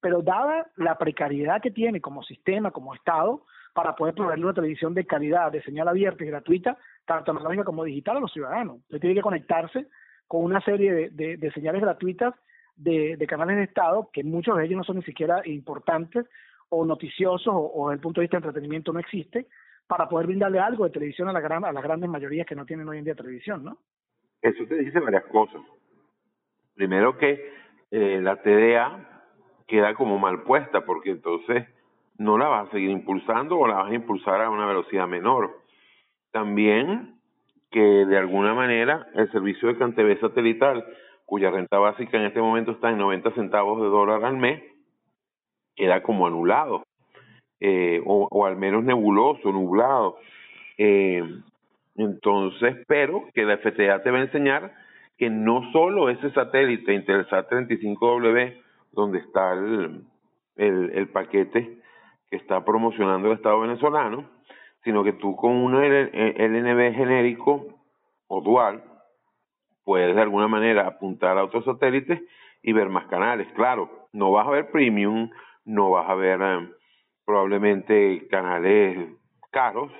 pero dada la precariedad que tiene como sistema, como Estado, para poder proveerle una televisión de calidad, de señal abierta y gratuita, tanto analógica como digital a los ciudadanos. Usted tiene que conectarse con una serie de, de, señales gratuitas de, de, canales de Estado, que muchos de ellos no son ni siquiera importantes o noticiosos o, o desde el punto de vista de entretenimiento no existe, para poder brindarle algo de televisión a, la gran, a las grandes mayorías que no tienen hoy en día televisión, ¿no? Eso te dice varias cosas. Primero que eh, la TDA queda como mal puesta, porque entonces no la vas a seguir impulsando o la vas a impulsar a una velocidad menor. También que de alguna manera el servicio de CanTV satelital, cuya renta básica en este momento está en 90 centavos de dólar al mes, queda como anulado, eh, o, o, al menos nebuloso, nublado. Eh, entonces, pero que la FTA te va a enseñar que no solo ese satélite Intelsat 35W, donde está el, el, el paquete que está promocionando el Estado venezolano, sino que tú con un LNB genérico o dual puedes de alguna manera apuntar a otros satélites y ver más canales. Claro, no vas a ver premium, no vas a ver eh, probablemente canales caros,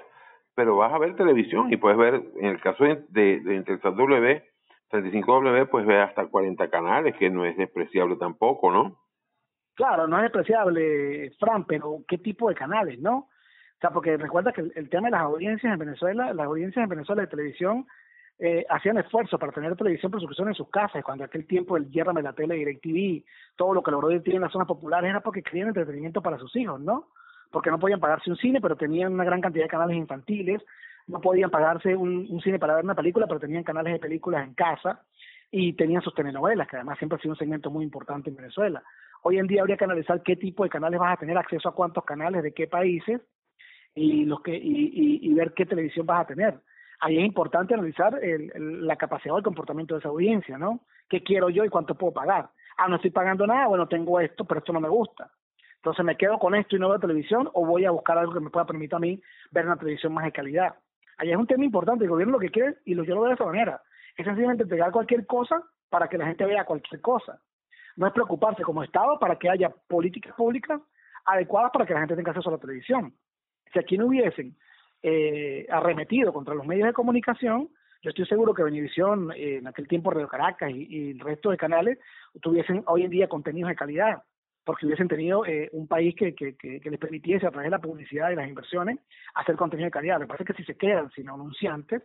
pero vas a ver televisión y puedes ver, en el caso de, de, de Intelsat W, 35W, pues ve hasta 40 canales, que no es despreciable tampoco, ¿no? Claro, no es despreciable, Fran, pero ¿qué tipo de canales, no? O sea, porque recuerda que el, tema de las audiencias en Venezuela, las audiencias en Venezuela de televisión eh, hacían esfuerzo para tener televisión por suscripción en sus casas, cuando aquel tiempo el Yérrame la tele, DirecTV, todo lo que logró tiene en las zonas populares era porque querían entretenimiento para sus hijos, ¿no? Porque no podían pagarse un cine, pero tenían una gran cantidad de canales infantiles, no podían pagarse un, cine para ver una película, pero tenían canales de películas en casa y tenían sus telenovelas, que además siempre ha sido un segmento muy importante en Venezuela. Hoy en día habría que analizar qué tipo de canales vas a tener acceso a cuántos canales, de qué países, y los que y, y, y ver qué televisión vas a tener ahí es importante analizar el, el, la capacidad o el comportamiento de esa audiencia, ¿no? ¿Qué quiero yo y cuánto puedo pagar? Ah, no estoy pagando nada, bueno, tengo esto, pero esto no me gusta. Entonces me quedo con esto y no veo televisión o voy a buscar algo que me pueda permitir a mí ver una televisión más de calidad. Ahí es un tema importante, el gobierno lo que quiere, y lo, yo lo veo de esa manera, es sencillamente entregar cualquier cosa para que la gente vea cualquier cosa. No es preocuparse como Estado para que haya políticas públicas adecuadas para que la gente tenga acceso a la televisión. Si aquí no hubiesen eh, arremetido contra los medios de comunicación, yo estoy seguro que Venevisión, eh, en aquel tiempo Radio Caracas y, y, el resto de canales, tuviesen hoy en día contenidos de calidad, porque hubiesen tenido eh, un país que, que, que, les permitiese a través de la publicidad y las inversiones hacer contenido de calidad. Lo que pasa es que si se quedan sin anunciantes,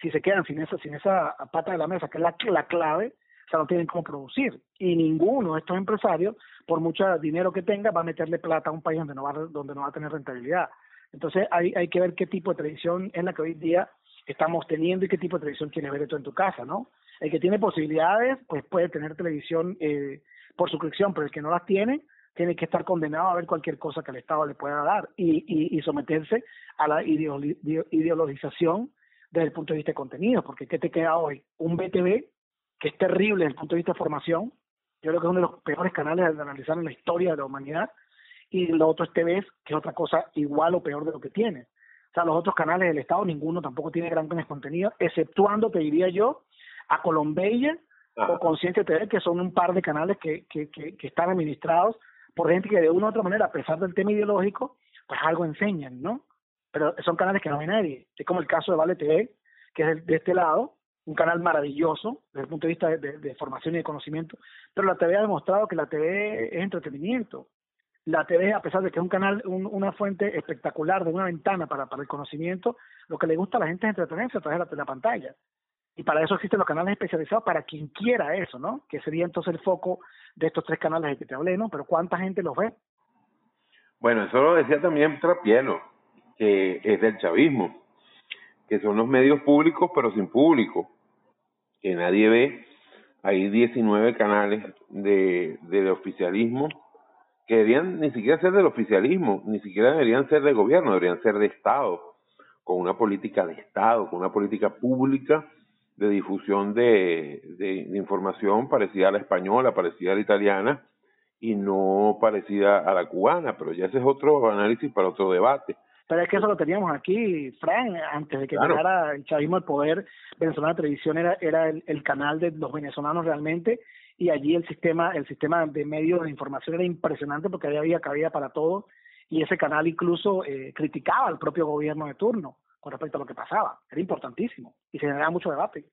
si se quedan sin esa, sin esa pata de la mesa, que es la, la clave, o sea, no tienen cómo producir. Y ninguno de estos empresarios, por mucho dinero que tenga, va a meterle plata a un país donde no va, donde no va a tener rentabilidad. Entonces hay, hay que ver qué tipo de televisión es la que hoy día estamos teniendo y qué tipo de televisión quieres ver tú en tu casa, ¿no? El que tiene posibilidades, pues puede tener televisión eh, por suscripción, pero el que no las tiene, tiene que estar condenado a ver cualquier cosa que el Estado le pueda dar y, y, someterse a la ideologización desde el punto de vista de contenido, porque ¿qué te queda hoy? Un BTV que es terrible desde el punto de vista de formación. Yo creo que es uno de los peores canales de analizar en la historia de la humanidad. Y lo otro es TVS, que es otra cosa igual o peor de lo que tiene. O sea, los otros canales del Estado, ninguno tampoco tiene gran contenido, exceptuando, te diría yo, a O Consciente TV, que son un par de canales que, que, que, que están administrados por gente que de una u otra manera, a pesar del tema ideológico, pues algo enseñan, ¿no? Pero son canales que no ve nadie. Es como el caso de Vale TV, que es de este lado, un canal maravilloso desde el punto de vista de, de, formación y de conocimiento, pero la TV ha demostrado que la TV es entretenimiento. La TV, a pesar de que es un canal, una fuente espectacular de una ventana para, para el conocimiento, lo que le gusta a la gente es entretenerse a través de la, de la pantalla. Y para eso existen los canales especializados para quien quiera eso, ¿no? Que sería entonces el foco de estos tres canales de que te hablé, ¿no? Pero ¿cuánta gente los ve? Bueno, eso lo decía también Trapielo, que es del chavismo, que son los medios públicos pero sin público, que nadie ve. Hay 19 canales de del oficialismo que deberían ni siquiera ser del oficialismo, ni siquiera deberían ser de gobierno, deberían ser de Estado, con una política de Estado, con una política pública de difusión de, de, información parecida a la española, parecida a la italiana y no parecida a la cubana, pero ya ese es otro análisis para otro debate. Pero es que eso lo teníamos aquí, Fran, antes de que llegara el chavismo al poder, Venezolana Televisión era, era el, el, canal de los venezolanos realmente, y allí el sistema, el sistema de medios de información era impresionante porque había cabida para todo, y ese canal incluso eh, criticaba al propio gobierno de turno con respecto a lo que pasaba. Era importantísimo y se generaba mucho debate.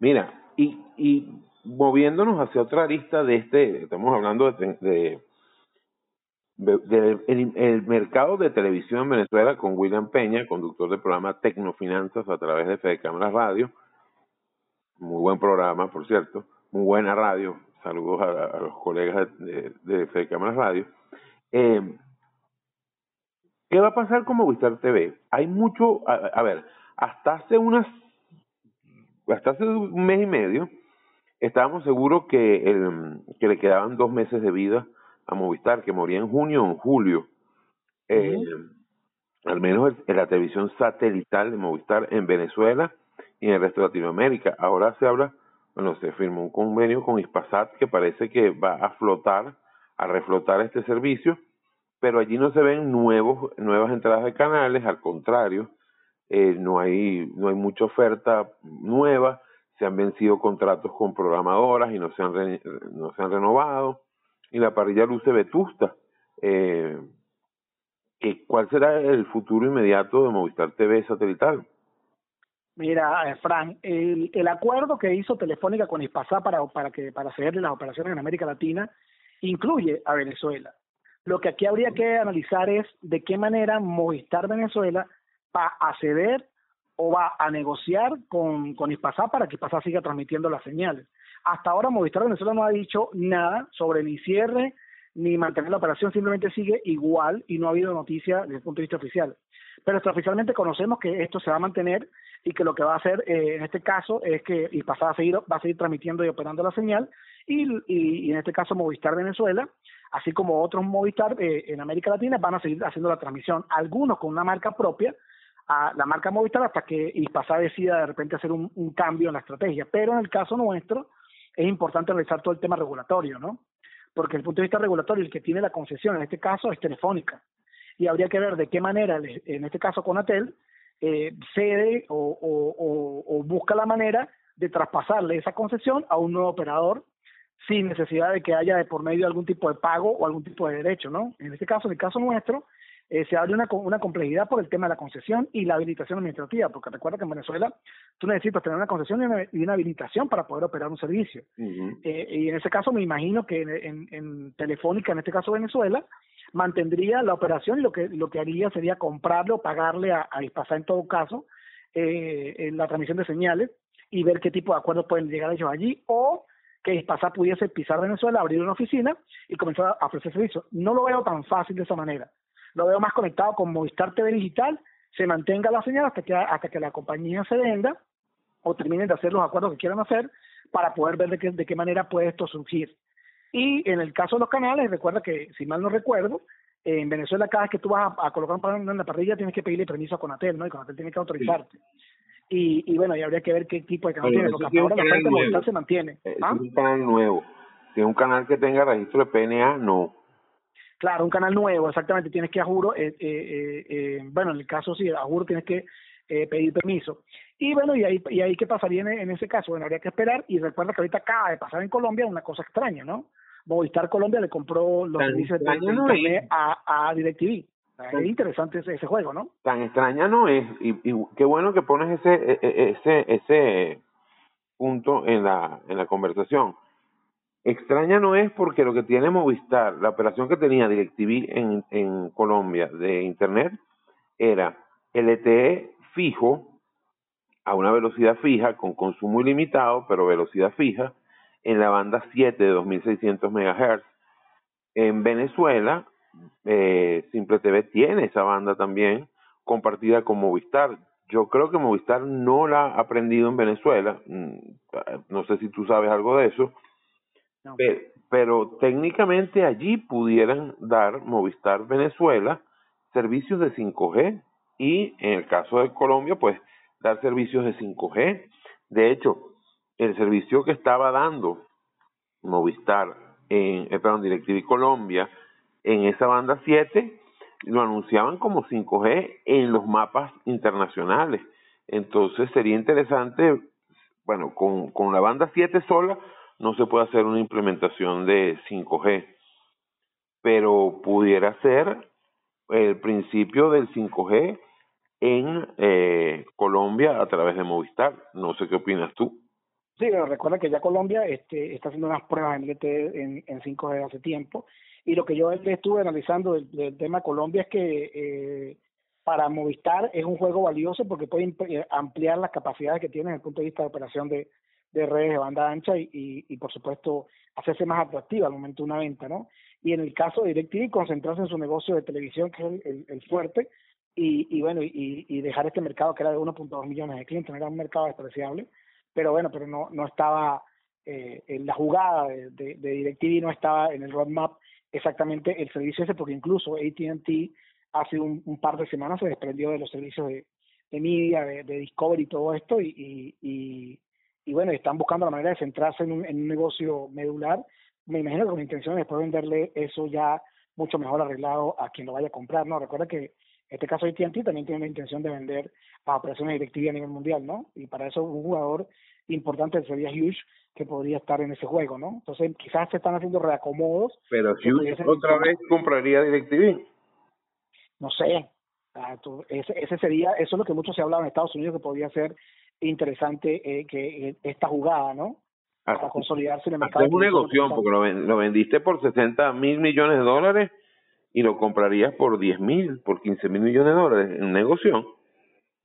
Mira, y, moviéndonos hacia otra lista de este, estamos hablando de, de, de, el, mercado de televisión en Venezuela con William Peña, conductor del programa Tecnofinanzas a través de Fede Cámara Radio. Muy buen programa, por cierto, muy buena radio. Saludos a, los colegas de, de, Fede Cámara Radio. Eh, ¿Qué va a pasar con Movistar TV? Hay mucho, a, ver, hasta hace unas, hasta hace un mes y medio, estábamos seguros que, el, que le quedaban dos meses de vida a Movistar, que moría en junio o en julio. Eh, al menos en la televisión satelital de Movistar en Venezuela y en el resto de Latinoamérica. Ahora se habla, bueno, se firmó un convenio con Ispasat que parece que va a flotar, a reflotar este servicio pero allí no se ven nuevos nuevas entradas de canales, al contrario, eh, no hay no hay mucha oferta nueva, se han vencido contratos con programadoras y no se han no se han renovado y la parrilla luce vetusta. Eh, ¿Cuál será el futuro inmediato de Movistar TV satelital? Mira, eh, Fran, el, el acuerdo que hizo Telefónica con Ispasá para, para, que, para hacerle las operaciones en América Latina incluye a Venezuela. Lo que aquí habría que analizar es de qué manera Movistar Venezuela va a acceder o va a negociar con, con Ispasá para que Ispasá siga transmitiendo las señales. Hasta ahora Movistar Venezuela no ha dicho nada sobre ni cierre ni mantener la operación, simplemente sigue igual y no ha habido noticia desde el punto de vista oficial. Pero extraoficialmente conocemos que esto se va a mantener y que lo que va a hacer eh, en este caso es que Ispasá va a seguir, va a seguir transmitiendo y operando la señal y, y en este caso Movistar Venezuela así como otros Movistar eh, en América Latina van a seguir haciendo la transmisión, algunos con una marca propia, a la marca Movistar hasta que Ispasá decida de repente hacer un, cambio en la estrategia. Pero en el caso nuestro es importante analizar todo el tema regulatorio, ¿no? Porque desde el punto de vista regulatorio el que tiene la concesión en este caso es Telefónica y habría que ver de qué manera, en este caso Conatel, eh, cede o busca la manera de traspasarle esa concesión a un nuevo operador sin necesidad de que haya de por medio algún tipo de pago o algún tipo de derecho, ¿no? En este caso, en el caso nuestro, eh, se abre una, una complejidad por el tema de la concesión y la habilitación administrativa, porque recuerda que en Venezuela tú necesitas tener una concesión y una, y una habilitación para poder operar un servicio. eh, y en ese caso me imagino que en, en, Telefónica, en este caso Venezuela, mantendría la operación y lo que lo que haría sería comprarle o pagarle a, a Ispasa en todo caso eh, en la transmisión de señales y ver qué tipo de acuerdos pueden llegar ellos allí o que Ispasa pudiese pisar Venezuela, abrir una oficina y comenzar a ofrecer servicios. No lo veo tan fácil de esa manera. Lo veo más conectado con Movistar TV Digital, se mantenga la señal hasta que, hasta que la compañía se venda o terminen de hacer los acuerdos que quieran hacer para poder ver de qué, de qué manera puede esto surgir. Y en el caso de los canales, recuerda que, si mal no recuerdo, en Venezuela cada vez que tú vas a, a colocar un programa en la parrilla tienes que pedirle permiso a Conatel, ¿no? Y Conatel tiene que autorizarte. Y, y bueno, y habría que ver qué tipo de canal Pero tiene, porque hasta ahora la nuevo. Movistar se mantiene. Eh, ¿Ah? Es un canal nuevo. Es un canal que tenga registro de PNA, no. Claro, un canal nuevo, exactamente, tienes que a juro, eh, eh, eh, eh, bueno, en el caso sí, a juro tienes que eh, pedir permiso. Y bueno, y ahí, y ahí qué pasaría en, en ese caso, bueno, habría que esperar y recuerda que ahorita acaba de pasar en Colombia una cosa extraña, ¿no? Movistar Colombia le compró los servicios de, no a, a DirecTV. Es interesante ese, juego, ¿no? Tan extraña no es. Y, qué bueno que pones ese e- e- ese ese punto en la en la conversación. Extraña no es porque lo que tiene Movistar, la operación que tenía DirecTV en, en Colombia de Internet, era LTE fijo a una velocidad fija, con consumo ilimitado, pero velocidad fija, en la banda 7 de 2600 MHz. En Venezuela, eh, Simple TV tiene esa banda también, compartida con Movistar. Yo creo que Movistar no la ha aprendido en Venezuela, mm, no sé si tú sabes algo de eso, Pe- pero técnicamente allí pudieran dar Movistar Venezuela servicios de 5G y en el caso de Colombia pues dar servicios de 5G. De hecho, el servicio que estaba dando Movistar en, eh, perdón, DirecTV Colombia en esa banda 7 lo anunciaban como 5G en los mapas internacionales. Entonces sería interesante, bueno, con, con la banda 7 sola no se puede hacer una implementación de 5G, pero pudiera ser el principio del 5G en eh, Colombia a través de Movistar. No sé qué opinas tú. Sí, pero recuerda que ya Colombia este, está haciendo unas pruebas en LTE en, en 5G hace tiempo. Y lo que yo estuve analizando del, tema Colombia es que eh, para Movistar es un juego valioso porque puede eh, ampliar las capacidades que tiene desde el punto de vista de operación de, de redes de banda ancha y, y, y, por supuesto hacerse más atractiva al momento de una venta, ¿no? Y en el caso de DirecTV, concentrarse en su negocio de televisión, que es el, fuerte, y, y bueno, y, y dejar este mercado que era de 1.2 millones de clientes, no era un mercado despreciable, pero bueno, pero no, no estaba eh, en la jugada de, de, de DirecTV, no estaba en el roadmap exactamente el servicio ese, porque incluso AT&T hace un, par de semanas se desprendió de los servicios de, de media, de, de Discovery y todo esto, y, y, y, y bueno, están buscando la manera de centrarse en un, en un negocio medular. Me imagino que con intención de después venderle eso ya mucho mejor arreglado a quien lo vaya a comprar, ¿no? Recuerda que este caso AT&T también tiene la intención de vender a operaciones directivas a nivel mundial, ¿no? Y para eso un jugador importante sería Hughes que podría estar en ese juego, ¿no? Entonces quizás se están haciendo reacomodos. Pero Hughes otra vez compraría DirecTV. no sé, ah, ese, ese sería, eso es lo que mucho se ha hablado en Estados Unidos que podría ser interesante eh, que eh, esta jugada, ¿no? Para consolidarse en el mercado. Hacer un negocio porque lo, ven- lo vendiste por 60 mil millones de dólares y lo comprarías por 10 mil, por 15 mil millones de dólares. En negocio.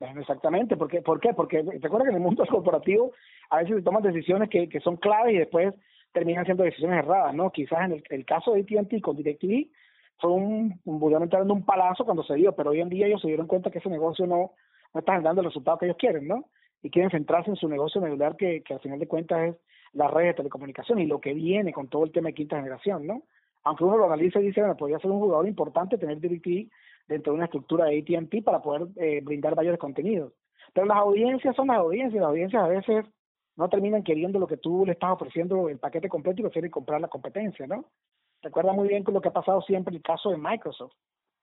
Exactamente, ¿por qué? ¿por qué? Porque recuerda que en el mundo *laughs* corporativo a veces se toman decisiones que, que son claves y después terminan siendo decisiones erradas, ¿no? Quizás en el, caso de AT&T con DirecTV fue un, un obviamente dando un palazo cuando se dio, pero hoy en día ellos se dieron cuenta que ese negocio no, no está dando el resultado que ellos quieren, ¿no? Y quieren centrarse en su negocio medular que, que al final de cuentas es la red de telecomunicación y lo que viene con todo el tema de quinta generación, ¿no? Aunque uno lo analice y dice, bueno, podría ser un jugador importante tener DirecTV dentro de una estructura de AT&T para poder eh, brindar mayores contenidos. Pero las audiencias son las audiencias, las audiencias a veces no terminan queriendo lo que tú le estás ofreciendo el paquete completo y prefieren comprar la competencia, ¿no? Recuerda muy bien con lo que ha pasado siempre el caso de Microsoft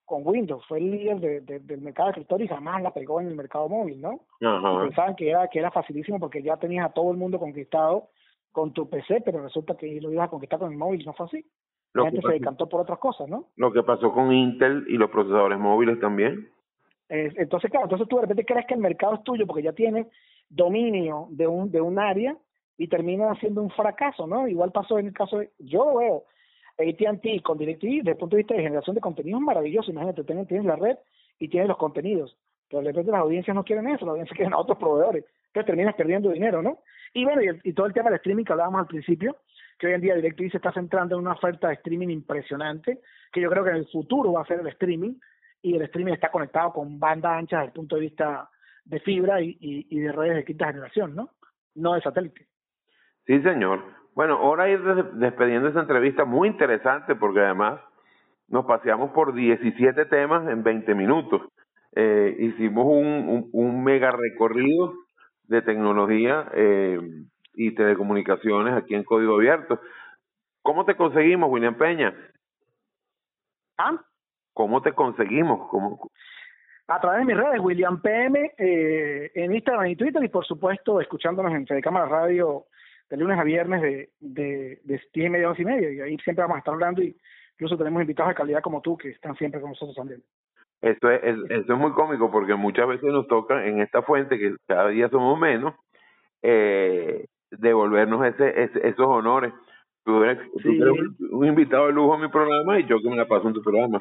con Windows, fue el líder de, de- del mercado de escritorio y jamás la pegó en el mercado móvil, ¿no? Ajá. Pensaban que era que era facilísimo porque ya tenías a todo el mundo conquistado con tu PC, pero resulta que lo ibas a conquistar con el móvil, no fue así. Lo La que gente se decantó por otras cosas, ¿no? Lo que pasó con Intel y los procesadores móviles también. Eh, entonces, claro, entonces tú de repente crees que el mercado es tuyo porque ya tienes dominio de un de un área y termina siendo un fracaso, ¿no? Igual pasó en el caso de, yo lo veo, AT&T con DirecTV desde el punto de vista de generación de contenidos maravilloso, imagínate, tienes, tienes la red y tienes los contenidos, pero de repente las audiencias no quieren eso, las audiencias quieren a otros proveedores, entonces terminas perdiendo dinero, ¿no? Y bueno, y todo el tema del streaming que hablábamos al principio, que hoy en día DirecTV se está centrando en una oferta de streaming impresionante, que yo creo que en el futuro va a ser el streaming, y el streaming está conectado con banda ancha desde el punto de vista de fibra y, y, y de redes de quinta generación, ¿no? No de satélite. Sí, señor. Bueno, ahora ir des- despediendo esa entrevista muy interesante porque además nos paseamos por 17 temas en 20 minutos. Eh, hicimos un, un, un mega recorrido de tecnología eh, y telecomunicaciones aquí en Código Abierto. ¿Cómo te conseguimos, William Peña? ¿Ah? ¿Cómo te conseguimos? ¿Cómo? A través de mis redes, William PM, eh, en Instagram y Twitter, y por supuesto, escuchándonos en Fede Cámara Radio de lunes a viernes de, de, de 10 y media a 11 y media. Y ahí siempre vamos a estar hablando y incluso tenemos invitados de calidad como tú que están siempre con nosotros también. Esto es, es- esto es muy cómico porque muchas veces nos toca en esta fuente, que cada día somos menos, eh, devolvernos ese, ese- esos honores. Tú eres, tú Sí. eres un, invitado de lujo en mi programa y yo que me la paso en tu programa.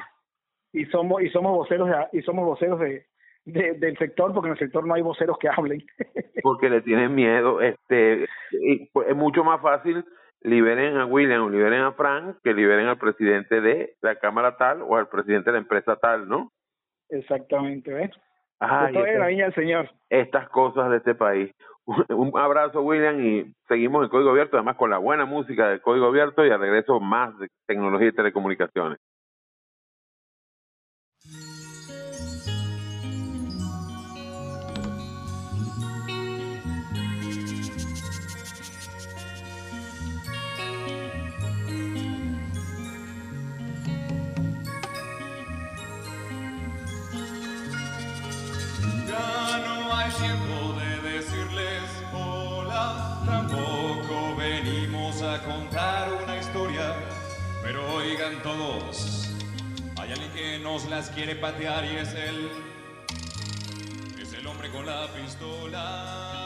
Y somos y somos voceros de, y somos voceros de, de- del sector porque en el sector no hay voceros que hablen. *laughs* Porque le tienen miedo. este y pues, Es mucho más fácil liberen a William o liberen a Frank que liberen al presidente de la Cámara tal o al presidente de la empresa tal, ¿no? Exactamente, ¿ves? Ay, Estoy en estas- la viña del Señor. estas cosas de este país. *laughs* Un abrazo, William, y seguimos en Código Abierto, además con la buena música del Código Abierto y al regreso más de tecnología y telecomunicaciones. Todos, hay alguien que nos las quiere patear y es él, es el hombre con la pistola.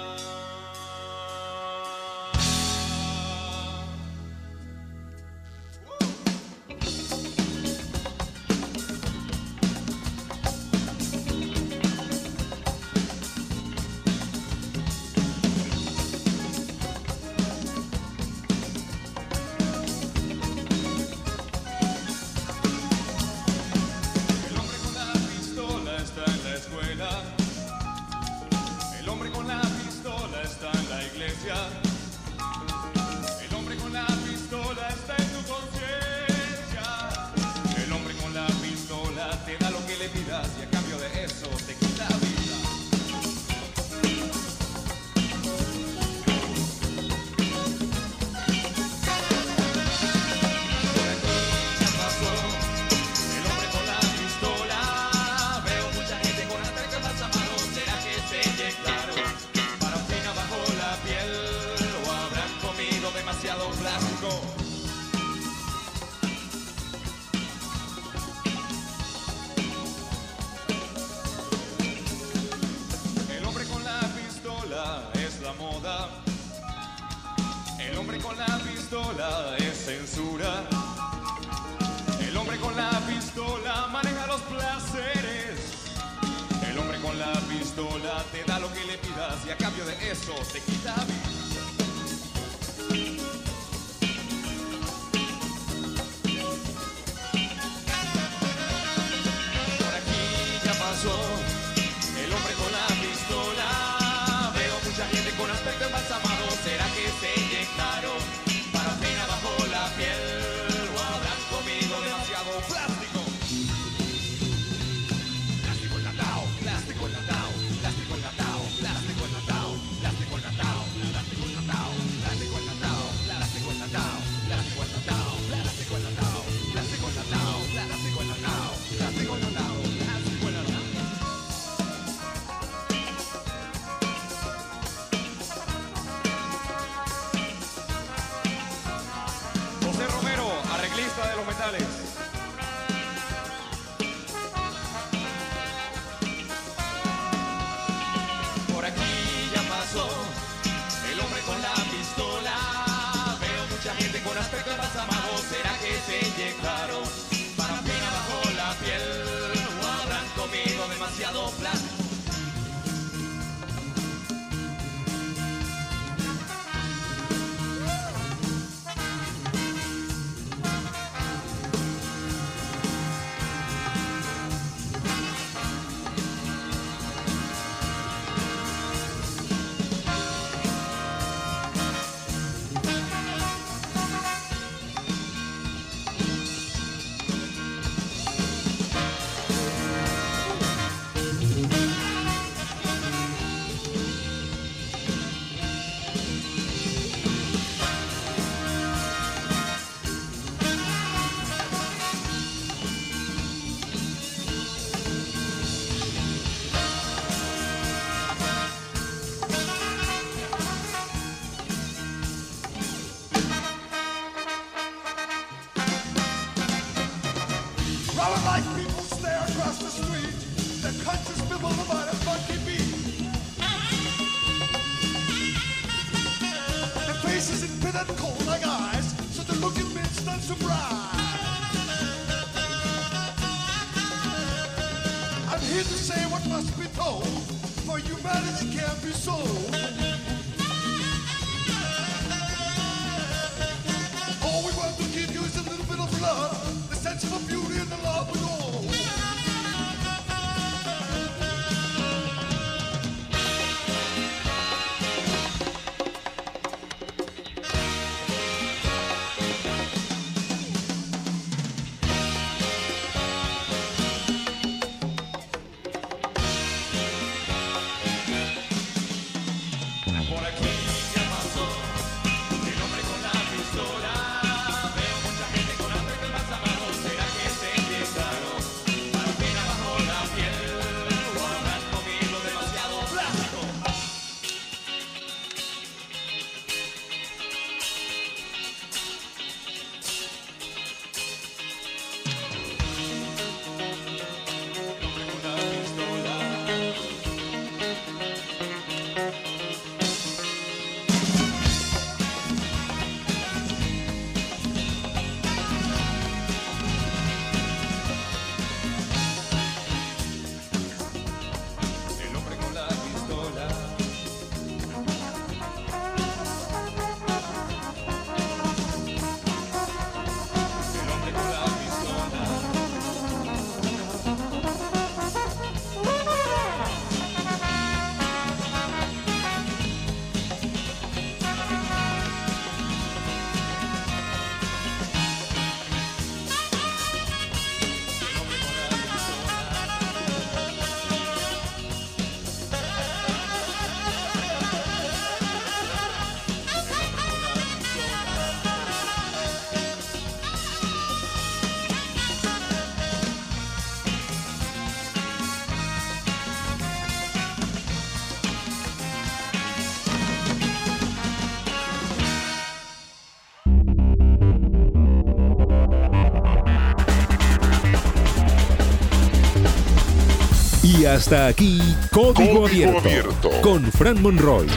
Hasta aquí, Código, Código abierto, Abierto. con Fran Monroy.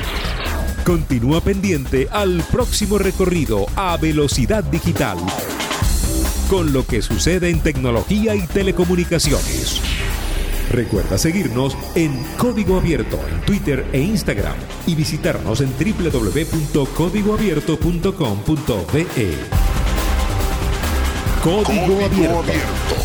Continúa pendiente al próximo recorrido a velocidad digital con lo que sucede en tecnología y telecomunicaciones. Recuerda seguirnos en Código Abierto en Twitter e Instagram y visitarnos en www.códigoabierto.com.be. Código, Código abierto. abierto.